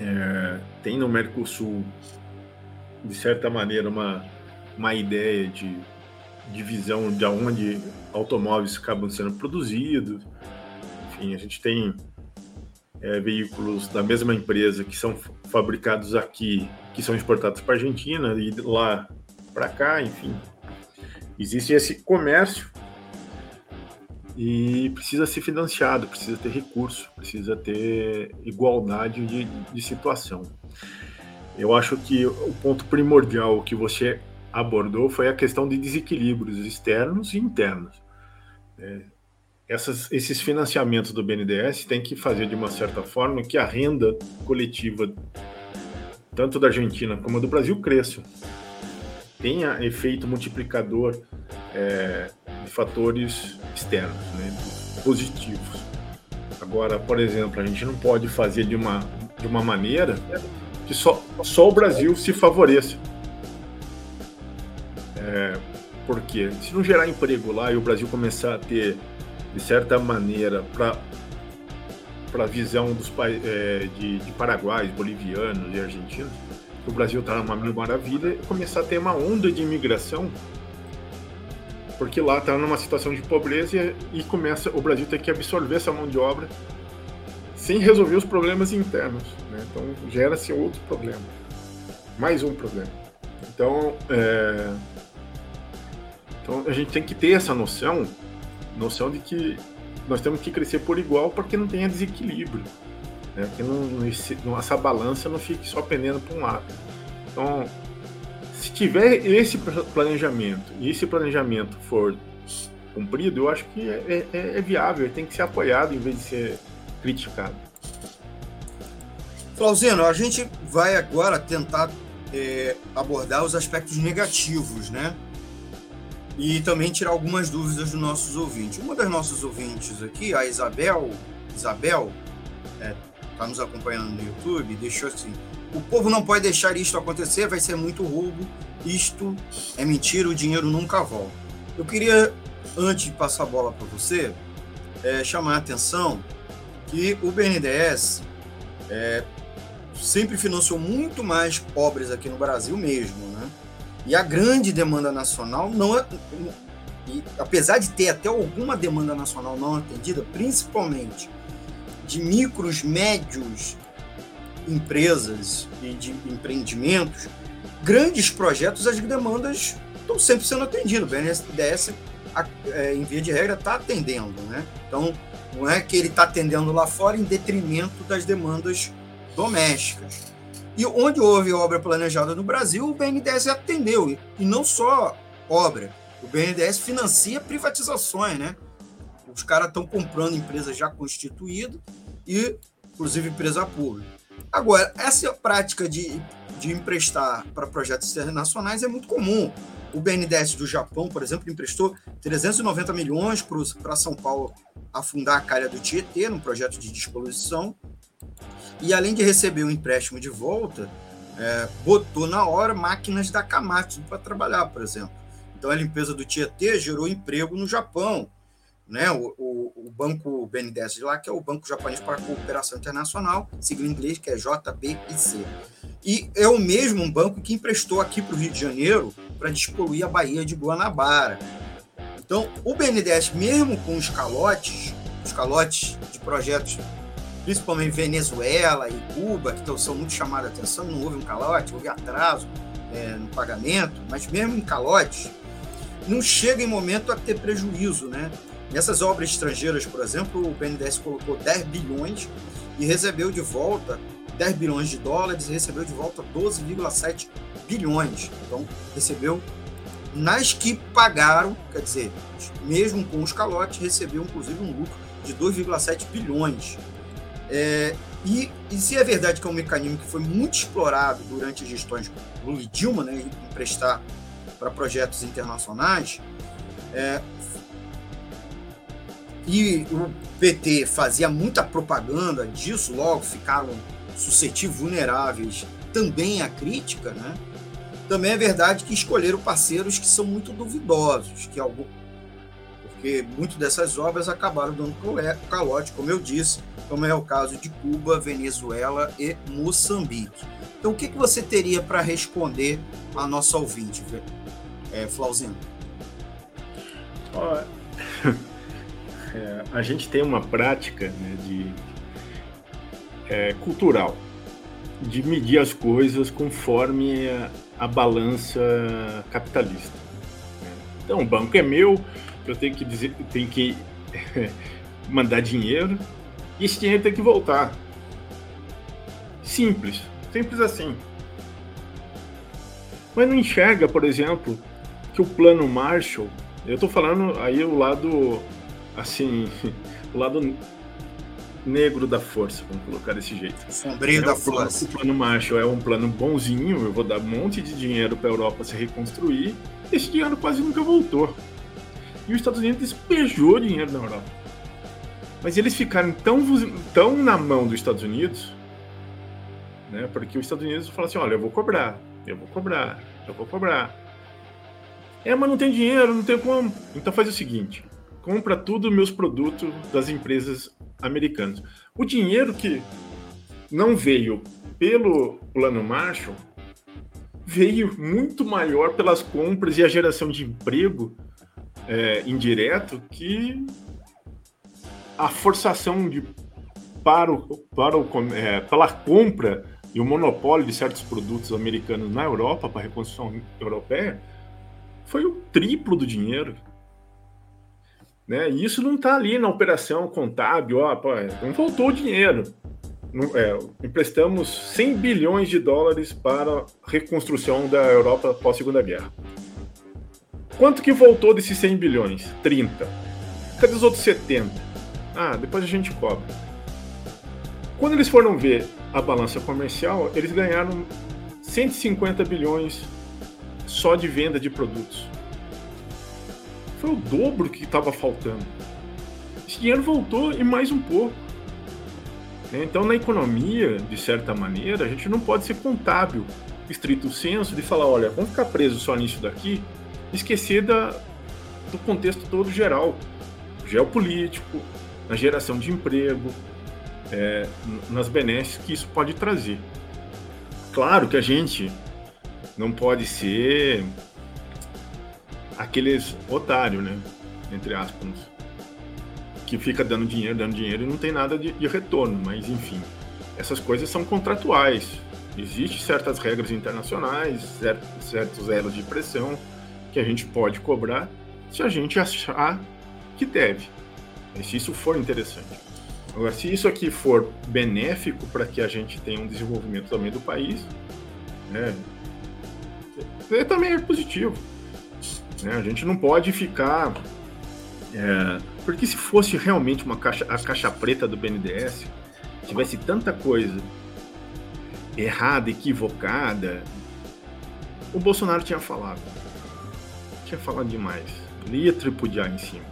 é, tem no Mercosul, de certa maneira, uma, uma ideia de divisão de onde automóveis acabam sendo produzidos. Enfim, a gente tem é, veículos da mesma empresa que são fabricados aqui, que são exportados para a Argentina e lá para cá, enfim. Existe esse comércio e precisa ser financiado, precisa ter recurso, precisa ter igualdade de, de situação. Eu acho que o ponto primordial que você abordou foi a questão de desequilíbrios externos e internos. É, essas, esses financiamentos do BNDES têm que fazer de uma certa forma que a renda coletiva, tanto da Argentina como do Brasil, cresça. Tenha efeito multiplicador é, de fatores externos, né, positivos. Agora, por exemplo, a gente não pode fazer de uma, de uma maneira que só, só o Brasil se favoreça. É, porque se não gerar emprego lá e o Brasil começar a ter, de certa maneira, para para a visão dos é, de, de paraguaios, bolivianos e argentinos, o Brasil está numa mil maravilha, começar a ter uma onda de imigração porque lá está numa situação de pobreza e começa o Brasil tem que absorver essa mão de obra sem resolver os problemas internos. Né? Então gera-se outro problema, mais um problema. Então, é... então a gente tem que ter essa noção, noção de que nós temos que crescer por igual para que não tenha desequilíbrio, né? que não, não, essa balança não fique só pendendo para um lado. Então se tiver esse planejamento e esse planejamento for cumprido, eu acho que é, é, é viável, tem que ser apoiado em vez de ser criticado. Flauzino, a gente vai agora tentar é, abordar os aspectos negativos, né? E também tirar algumas dúvidas dos nossos ouvintes. Uma das nossas ouvintes aqui, a Isabel, Isabel, é, tá nos acompanhando no YouTube, deixou assim: o povo não pode deixar isto acontecer, vai ser muito roubo. Isto é mentira, o dinheiro nunca volta. Eu queria, antes de passar a bola para você, é, chamar a atenção que o BNDES, é, sempre financiou muito mais obras aqui no Brasil mesmo, né? E a grande demanda nacional não é, e apesar de ter até alguma demanda nacional não atendida, principalmente de micros, médios empresas e de empreendimentos, grandes projetos, as demandas estão sempre sendo atendidas. O BNDES, é, em via de regra, está atendendo. Né? Então, não é que ele está atendendo lá fora em detrimento das demandas domésticas. E onde houve obra planejada no Brasil, o BNDES atendeu. E não só obra. O BNDES financia privatizações, né? Os caras estão comprando empresas já constituídas e, inclusive, empresa pública. Agora, essa prática de, de emprestar para projetos internacionais é muito comum. O BNDES do Japão, por exemplo, emprestou 390 milhões para São Paulo afundar a calha do Tietê, num projeto de despoluição. E além de receber um empréstimo de volta, é, botou na hora máquinas da Kamatsu para trabalhar, por exemplo. Então a limpeza do Tietê gerou emprego no Japão né? O, o, o, banco BNDES de lá, que é o Banco Japonês para a Cooperação Internacional, sigla em inglês, que é JBIC. E é o mesmo banco que emprestou aqui para o Rio de Janeiro para despoluir a Baía de Guanabara. Então, o BNDES, mesmo com os calotes, os calotes de projetos, principalmente Venezuela e Cuba, que são muito chamados a atenção, não houve um calote, houve atraso é, no pagamento, mas mesmo em calotes, não chega em momento a ter prejuízo, né? Nessas obras estrangeiras, por exemplo, o BNDES colocou 10 bilhões e recebeu de volta 10 bilhões de dólares e recebeu de volta 12,7 bilhões. Então, recebeu nas que pagaram, quer dizer, mesmo com os calotes, recebeu inclusive um lucro de 2,7 bilhões. É, e, e, se é verdade que é um mecanismo que foi muito explorado durante as gestões Lula e Dilma, né, emprestar para projetos internacionais, é, e o PT fazia muita propaganda disso, logo ficaram suscetíveis, vulneráveis também à crítica, né? Também é verdade que escolheram parceiros que são muito duvidosos, que algum, porque muitas dessas obras acabaram dando calote, como eu disse, como é o caso de Cuba, Venezuela e Moçambique. Então, o que, você teria para responder à nossa ouvinte, é, Flauzino? <laughs> é, a gente tem uma prática né, de, é, cultural de medir as coisas conforme a, a balança capitalista. Né. Então, o banco é meu, eu tenho que dizer, tenho que <laughs> mandar dinheiro e esse dinheiro tem que voltar. Simples, simples assim. Mas não enxerga, por exemplo, que o plano Marshall, eu estou falando aí o lado assim, o lado negro da força, vamos colocar desse jeito. Sombrio é, da força. O plano Marshall é um plano bonzinho, eu vou dar um monte de dinheiro para a Europa se reconstruir. Esse dinheiro quase nunca voltou. E os Estados Unidos despejou dinheiro na Europa. Mas eles ficaram tão, tão na mão dos Estados Unidos, né? Porque os Estados Unidos falaram assim: olha, eu vou cobrar, eu vou cobrar, eu vou cobrar. É, mas não tem dinheiro, não tem como. Então faz o seguinte: compra tudo meus produtos das empresas americanas. O dinheiro que não veio pelo plano Marshall veio muito maior pelas compras e a geração de emprego é, indireto que a forçação de para, o, para o, é, pela compra e o monopólio de certos produtos americanos na Europa para a reconstrução europeia foi o triplo do dinheiro né? E isso não está ali na operação contábil, ó, pô, não voltou o dinheiro. Não, é, emprestamos 100 bilhões de dólares para a reconstrução da Europa pós-Segunda Guerra. Quanto que voltou desses 100 bilhões? 30. Cadê os outros 70? Ah, depois a gente cobra. Quando eles foram ver a balança comercial, eles ganharam 150 bilhões só de venda de produtos foi o dobro que estava faltando. Esse dinheiro voltou e mais um pouco. Então, na economia, de certa maneira, a gente não pode ser contábil, estrito senso, de falar: olha, vamos ficar presos só nisso daqui, esquecer da, do contexto todo geral, geopolítico, na geração de emprego, é, nas benesses que isso pode trazer. Claro que a gente não pode ser aqueles otário, né? Entre aspas. Que fica dando dinheiro, dando dinheiro e não tem nada de, de retorno. Mas, enfim, essas coisas são contratuais. Existem certas regras internacionais, certos, certos elos de pressão que a gente pode cobrar se a gente achar que deve. Se isso for interessante. Agora, se isso aqui for benéfico para que a gente tenha um desenvolvimento também do país, né, é, também é positivo. Né? A gente não pode ficar. É, porque se fosse realmente uma caixa, a caixa preta do BNDES, tivesse tanta coisa errada, equivocada, o Bolsonaro tinha falado. Tinha falado demais. Ele ia tripudiar em cima.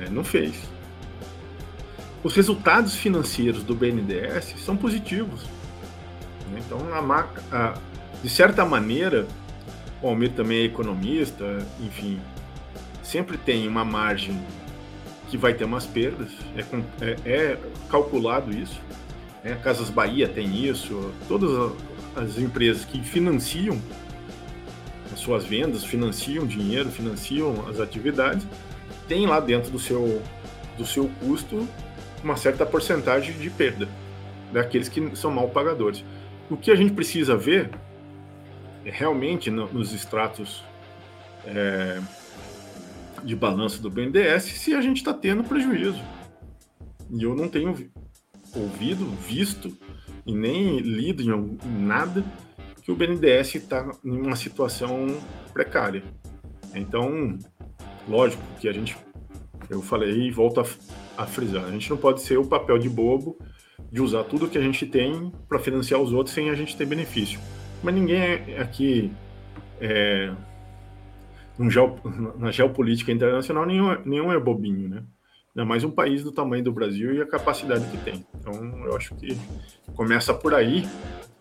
É, não fez. Os resultados financeiros do BNDES são positivos. Né? Então, a, a, de certa maneira, o Almir também é economista, enfim, sempre tem uma margem que vai ter umas perdas, é, é, é calculado isso. Né? Casas Bahia tem isso, todas as empresas que financiam as suas vendas, financiam dinheiro, financiam as atividades, tem lá dentro do seu, do seu custo uma certa porcentagem de perda daqueles que são mal pagadores. O que a gente precisa ver realmente no, nos extratos é, de balanço do BNDES se a gente está tendo prejuízo. E eu não tenho ouvido, visto e nem lido em, nada que o BNDES está em uma situação precária. Então, lógico que a gente, eu falei e volto a, a frisar, a gente não pode ser o papel de bobo de usar tudo que a gente tem para financiar os outros sem a gente ter benefício. Mas ninguém aqui, é, na geopolítica internacional, nenhum, nenhum é bobinho, né? Ainda mais um país do tamanho do Brasil e a capacidade que tem. Então, eu acho que começa por aí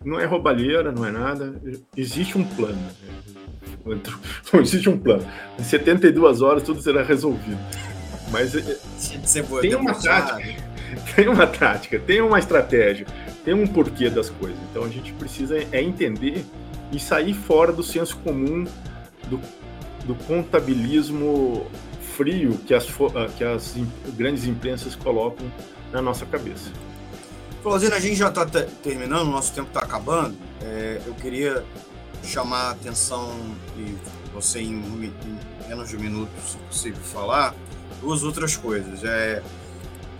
não é roubalheira, não é nada. Existe um plano. Não <laughs> existe um plano. Em 72 horas tudo será resolvido. Mas eh, tem uma tática, <laughs> tem uma tática, tem uma estratégia, tem um porquê das coisas. Então a gente precisa é entender e sair fora do senso comum do, do contabilismo frio que as, que as grandes imprensas colocam na nossa cabeça. Flauzino, a gente já está terminando, o nosso tempo está acabando. É, eu queria chamar a atenção e você em, em, menos de um minuto, se possível, falar duas outras coisas. É,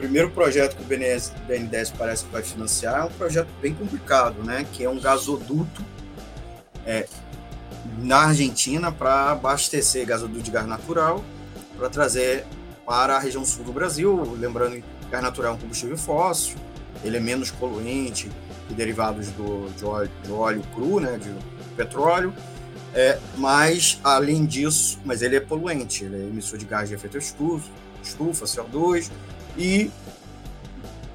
primeiro projeto que o BNDES, BNDES parece que vai financiar é um projeto bem complicado, né? Que é um gasoduto é, na Argentina para abastecer gasoduto de gás natural para trazer para a região sul do Brasil. Lembrando que gás natural é um combustível fóssil ele é menos poluente que derivados do, de, óleo, de óleo cru, né, de petróleo, é, mas além disso, mas ele é poluente, ele é emissor de gás de efeito estufa, estufa CO2 e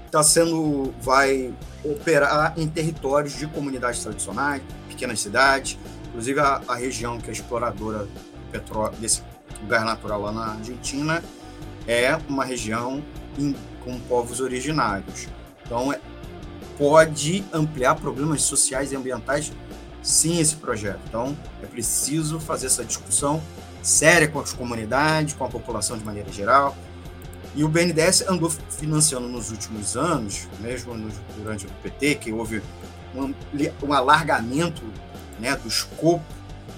está sendo vai operar em territórios de comunidades tradicionais, pequenas cidades, inclusive a, a região que é exploradora petróleo, desse gás natural lá na Argentina é uma região com povos originários. Então, é, pode ampliar problemas sociais e ambientais, sim, esse projeto. Então, é preciso fazer essa discussão séria com as comunidades, com a população de maneira geral. E o BNDES andou financiando nos últimos anos, mesmo no, durante o PT, que houve um, um alargamento né, do escopo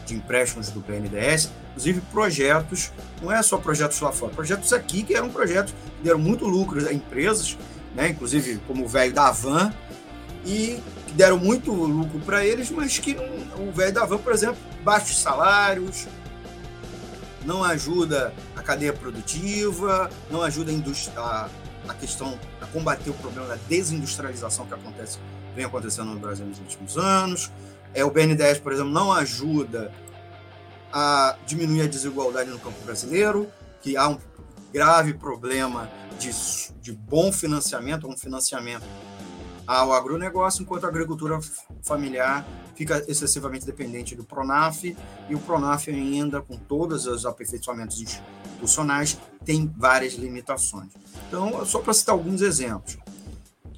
de empréstimos do BNDES, inclusive projetos, não é só projetos lá fora, projetos aqui que eram projetos que deram muito lucro a empresas né? inclusive como o velho da van, e que deram muito lucro para eles, mas que o velho da van, por exemplo, baixos salários, não ajuda a cadeia produtiva, não ajuda a, a, questão a combater o problema da desindustrialização que acontece, vem acontecendo no Brasil nos últimos anos. É, o BNDES, por exemplo, não ajuda a diminuir a desigualdade no campo brasileiro, que há um grave problema de, de bom financiamento, um financiamento ao agronegócio, enquanto a agricultura familiar fica excessivamente dependente do Pronaf, e o Pronaf ainda, com todos os aperfeiçoamentos institucionais, tem várias limitações. Então, só para citar alguns exemplos,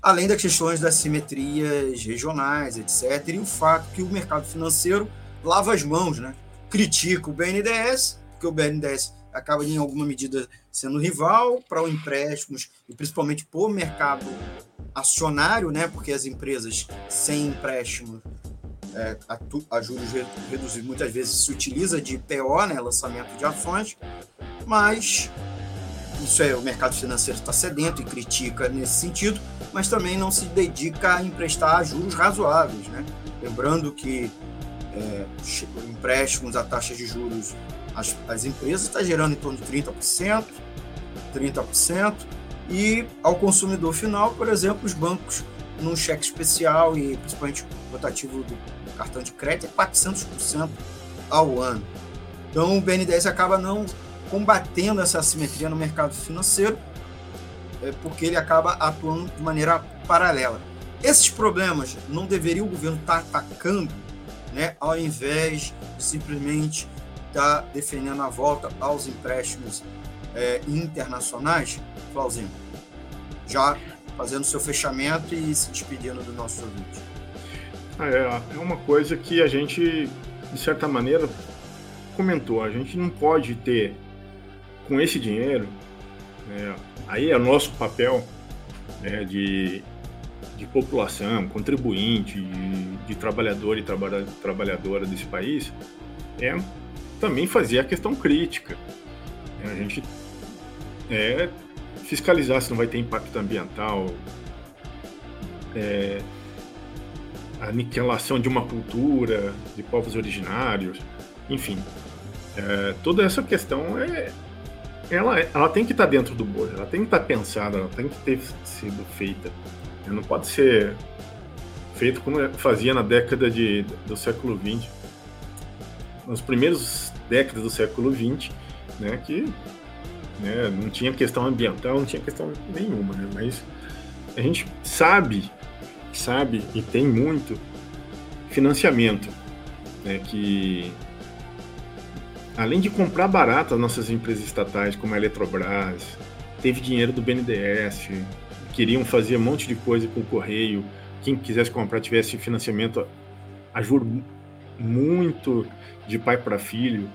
além das questões das simetrias regionais, etc. E o fato que o mercado financeiro lava as mãos, né? critica o BNDES, porque o BNDES acaba, em alguma medida, sendo rival para os empréstimos e principalmente por mercado acionário, né? porque as empresas sem empréstimo é, a, a, juros reduzidos muitas vezes se utiliza de PO, né? lançamento de ações, mas isso é o mercado financeiro está sedento e critica nesse sentido, mas também não se dedica a emprestar juros razoáveis, né? Lembrando que é, empréstimos a taxas de juros às, às empresas está gerando em torno de 30%, 30%, e ao consumidor final, por exemplo, os bancos num cheque especial e principalmente o rotativo do cartão de crédito é 400% ao ano. Então o BNDES acaba não combatendo essa assimetria no mercado financeiro, é, porque ele acaba atuando de maneira paralela. Esses problemas não deveria o governo estar tá atacando, né, ao invés de simplesmente estar tá defendendo a volta aos empréstimos é, internacionais, Flauzinho? Já fazendo seu fechamento e se despedindo do nosso ouvinte. É, é uma coisa que a gente, de certa maneira, comentou. A gente não pode ter com esse dinheiro, né, aí é nosso papel né, de, de população, contribuinte, de, de trabalhador e trabalha, trabalhadora desse país, é também fazer a questão crítica. A gente é, fiscalizar se não vai ter impacto ambiental, é, a aniquilação de uma cultura, de povos originários, enfim. É, toda essa questão é, ela, ela tem que estar tá dentro do bolo, ela tem que estar tá pensada, ela tem que ter sido feita. Não pode ser feito como fazia na década de, do século XX, nas primeiras décadas do século XX, né, que né, não tinha questão ambiental, não tinha questão nenhuma, né, mas a gente sabe, sabe e tem muito financiamento, né, que além de comprar barato as nossas empresas estatais, como a Eletrobras, teve dinheiro do BNDES, queriam fazer um monte de coisa com o correio. Quem quisesse comprar tivesse financiamento a juro muito de pai para filho,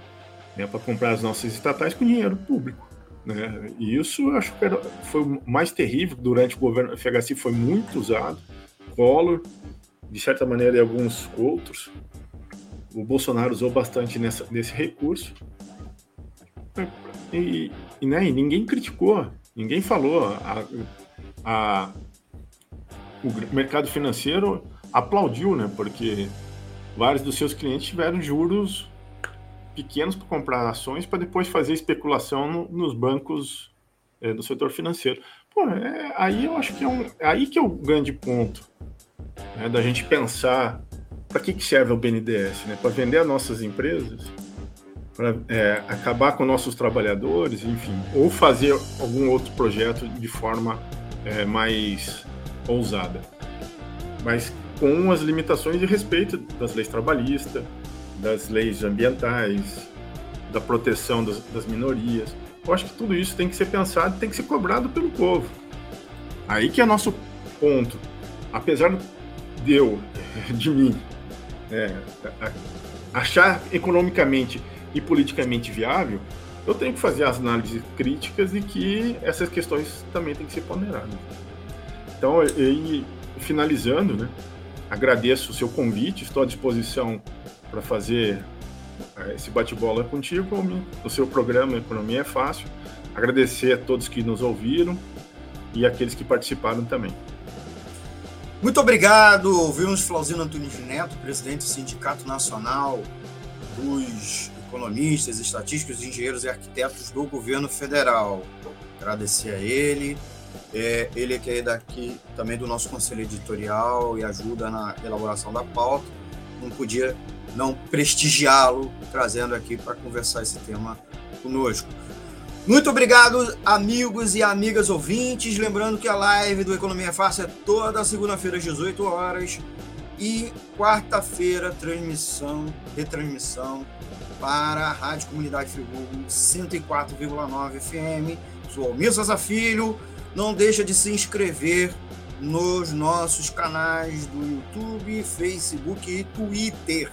né, para comprar as nossas estatais com dinheiro público. Né? E isso acho que era, foi mais terrível durante o governo FHC, foi muito usado. Collor, de certa maneira, e alguns outros, o Bolsonaro usou bastante nessa, nesse recurso. E, e, né, e ninguém criticou, ninguém falou. A, a, o mercado financeiro aplaudiu, né? Porque vários dos seus clientes tiveram juros pequenos para comprar ações para depois fazer especulação no, nos bancos é, do setor financeiro. Pô, é, aí eu acho que é um, é aí que é o grande ponto né, da gente pensar para que, que serve o BNDES? Né? Para vender as nossas empresas? Para é, acabar com nossos trabalhadores, enfim, ou fazer algum outro projeto de forma é, mais ousada. Mas com as limitações de respeito das leis trabalhistas, das leis ambientais, da proteção das, das minorias. Eu acho que tudo isso tem que ser pensado, tem que ser cobrado pelo povo. Aí que é nosso ponto. Apesar de eu, <laughs> de mim, é, achar economicamente e politicamente viável, eu tenho que fazer as análises críticas e que essas questões também têm que ser ponderadas. Então, e, finalizando, né, agradeço o seu convite, estou à disposição para fazer é, esse bate-bola contigo no seu programa Economia é Fácil. Agradecer a todos que nos ouviram e aqueles que participaram também. Muito obrigado. Ouvimos Flauzino Antunes Neto, presidente do Sindicato Nacional dos Economistas, Estatísticos, Engenheiros e Arquitetos do Governo Federal. Agradecer a ele. É, ele que é daqui também do nosso conselho editorial e ajuda na elaboração da pauta. Não podia não prestigiá-lo, trazendo aqui para conversar esse tema conosco. Muito obrigado, amigos e amigas ouvintes. Lembrando que a live do Economia Fácil é toda segunda-feira às 18 horas e quarta-feira transmissão, retransmissão para a Rádio Comunidade Friburgo 104,9 FM. Sou Almir Sousa Filho. Não deixa de se inscrever nos nossos canais do YouTube, Facebook e Twitter,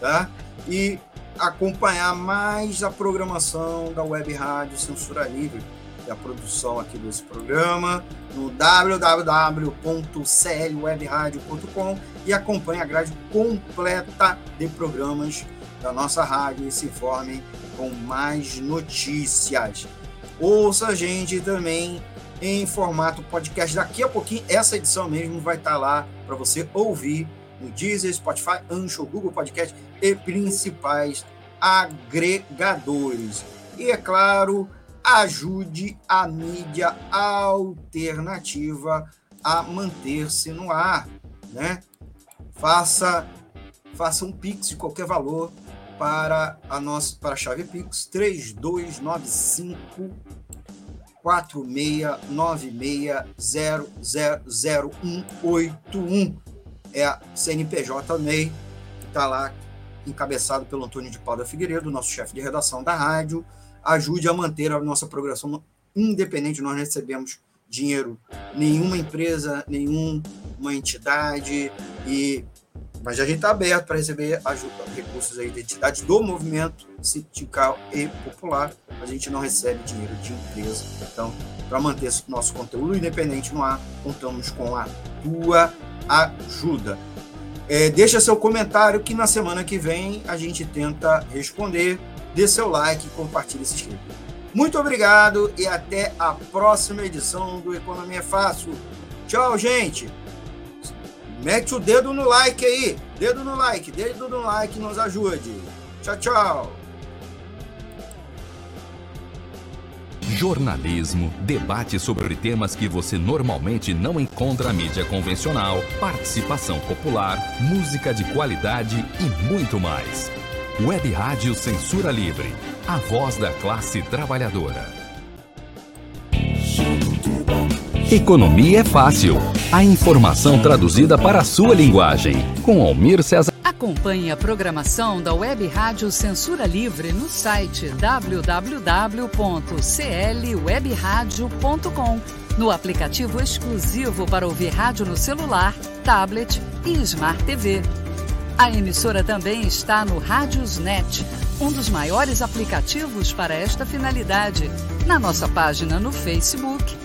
tá? E acompanhar mais a programação da Web Rádio Censura Livre, e a produção aqui desse programa, no www.clwebradio.com e acompanhe a grade completa de programas da nossa rádio e se informem com mais notícias. Ouça a gente também em formato podcast. Daqui a pouquinho, essa edição mesmo vai estar lá para você ouvir no Deezer, Spotify, Ancho, Google Podcast e principais agregadores. E é claro, ajude a mídia alternativa a manter-se no ar, né? Faça faça um pix de qualquer valor para a nossa para a chave Pix 3295 4696000181 é a CNPJ MEI, que está lá encabeçado pelo Antônio de Paula Figueiredo, nosso chefe de redação da rádio. Ajude a manter a nossa programação independente, nós não recebemos dinheiro, nenhuma empresa, nenhuma entidade, e mas a gente está aberto para receber ajuda, recursos aí de entidades do movimento sindical e popular. A gente não recebe dinheiro de empresa. Então, para manter nosso conteúdo independente no ar, contamos com a tua ajuda. É, deixa seu comentário que na semana que vem a gente tenta responder. Dê seu like, compartilhe e se inscreva. Muito obrigado e até a próxima edição do Economia Fácil. Tchau, gente! Mete o dedo no like aí. Dedo no like, dedo no like nos ajude. Tchau, tchau. Jornalismo, debate sobre temas que você normalmente não encontra na mídia convencional, participação popular, música de qualidade e muito mais. Web Rádio Censura Livre, a voz da classe trabalhadora. Economia é fácil. A informação traduzida para a sua linguagem. Com Almir César. Acompanhe a programação da Web Rádio Censura Livre no site www.clwebradio.com, no aplicativo exclusivo para ouvir rádio no celular, tablet e Smart TV. A emissora também está no Rádiosnet, um dos maiores aplicativos para esta finalidade, na nossa página no Facebook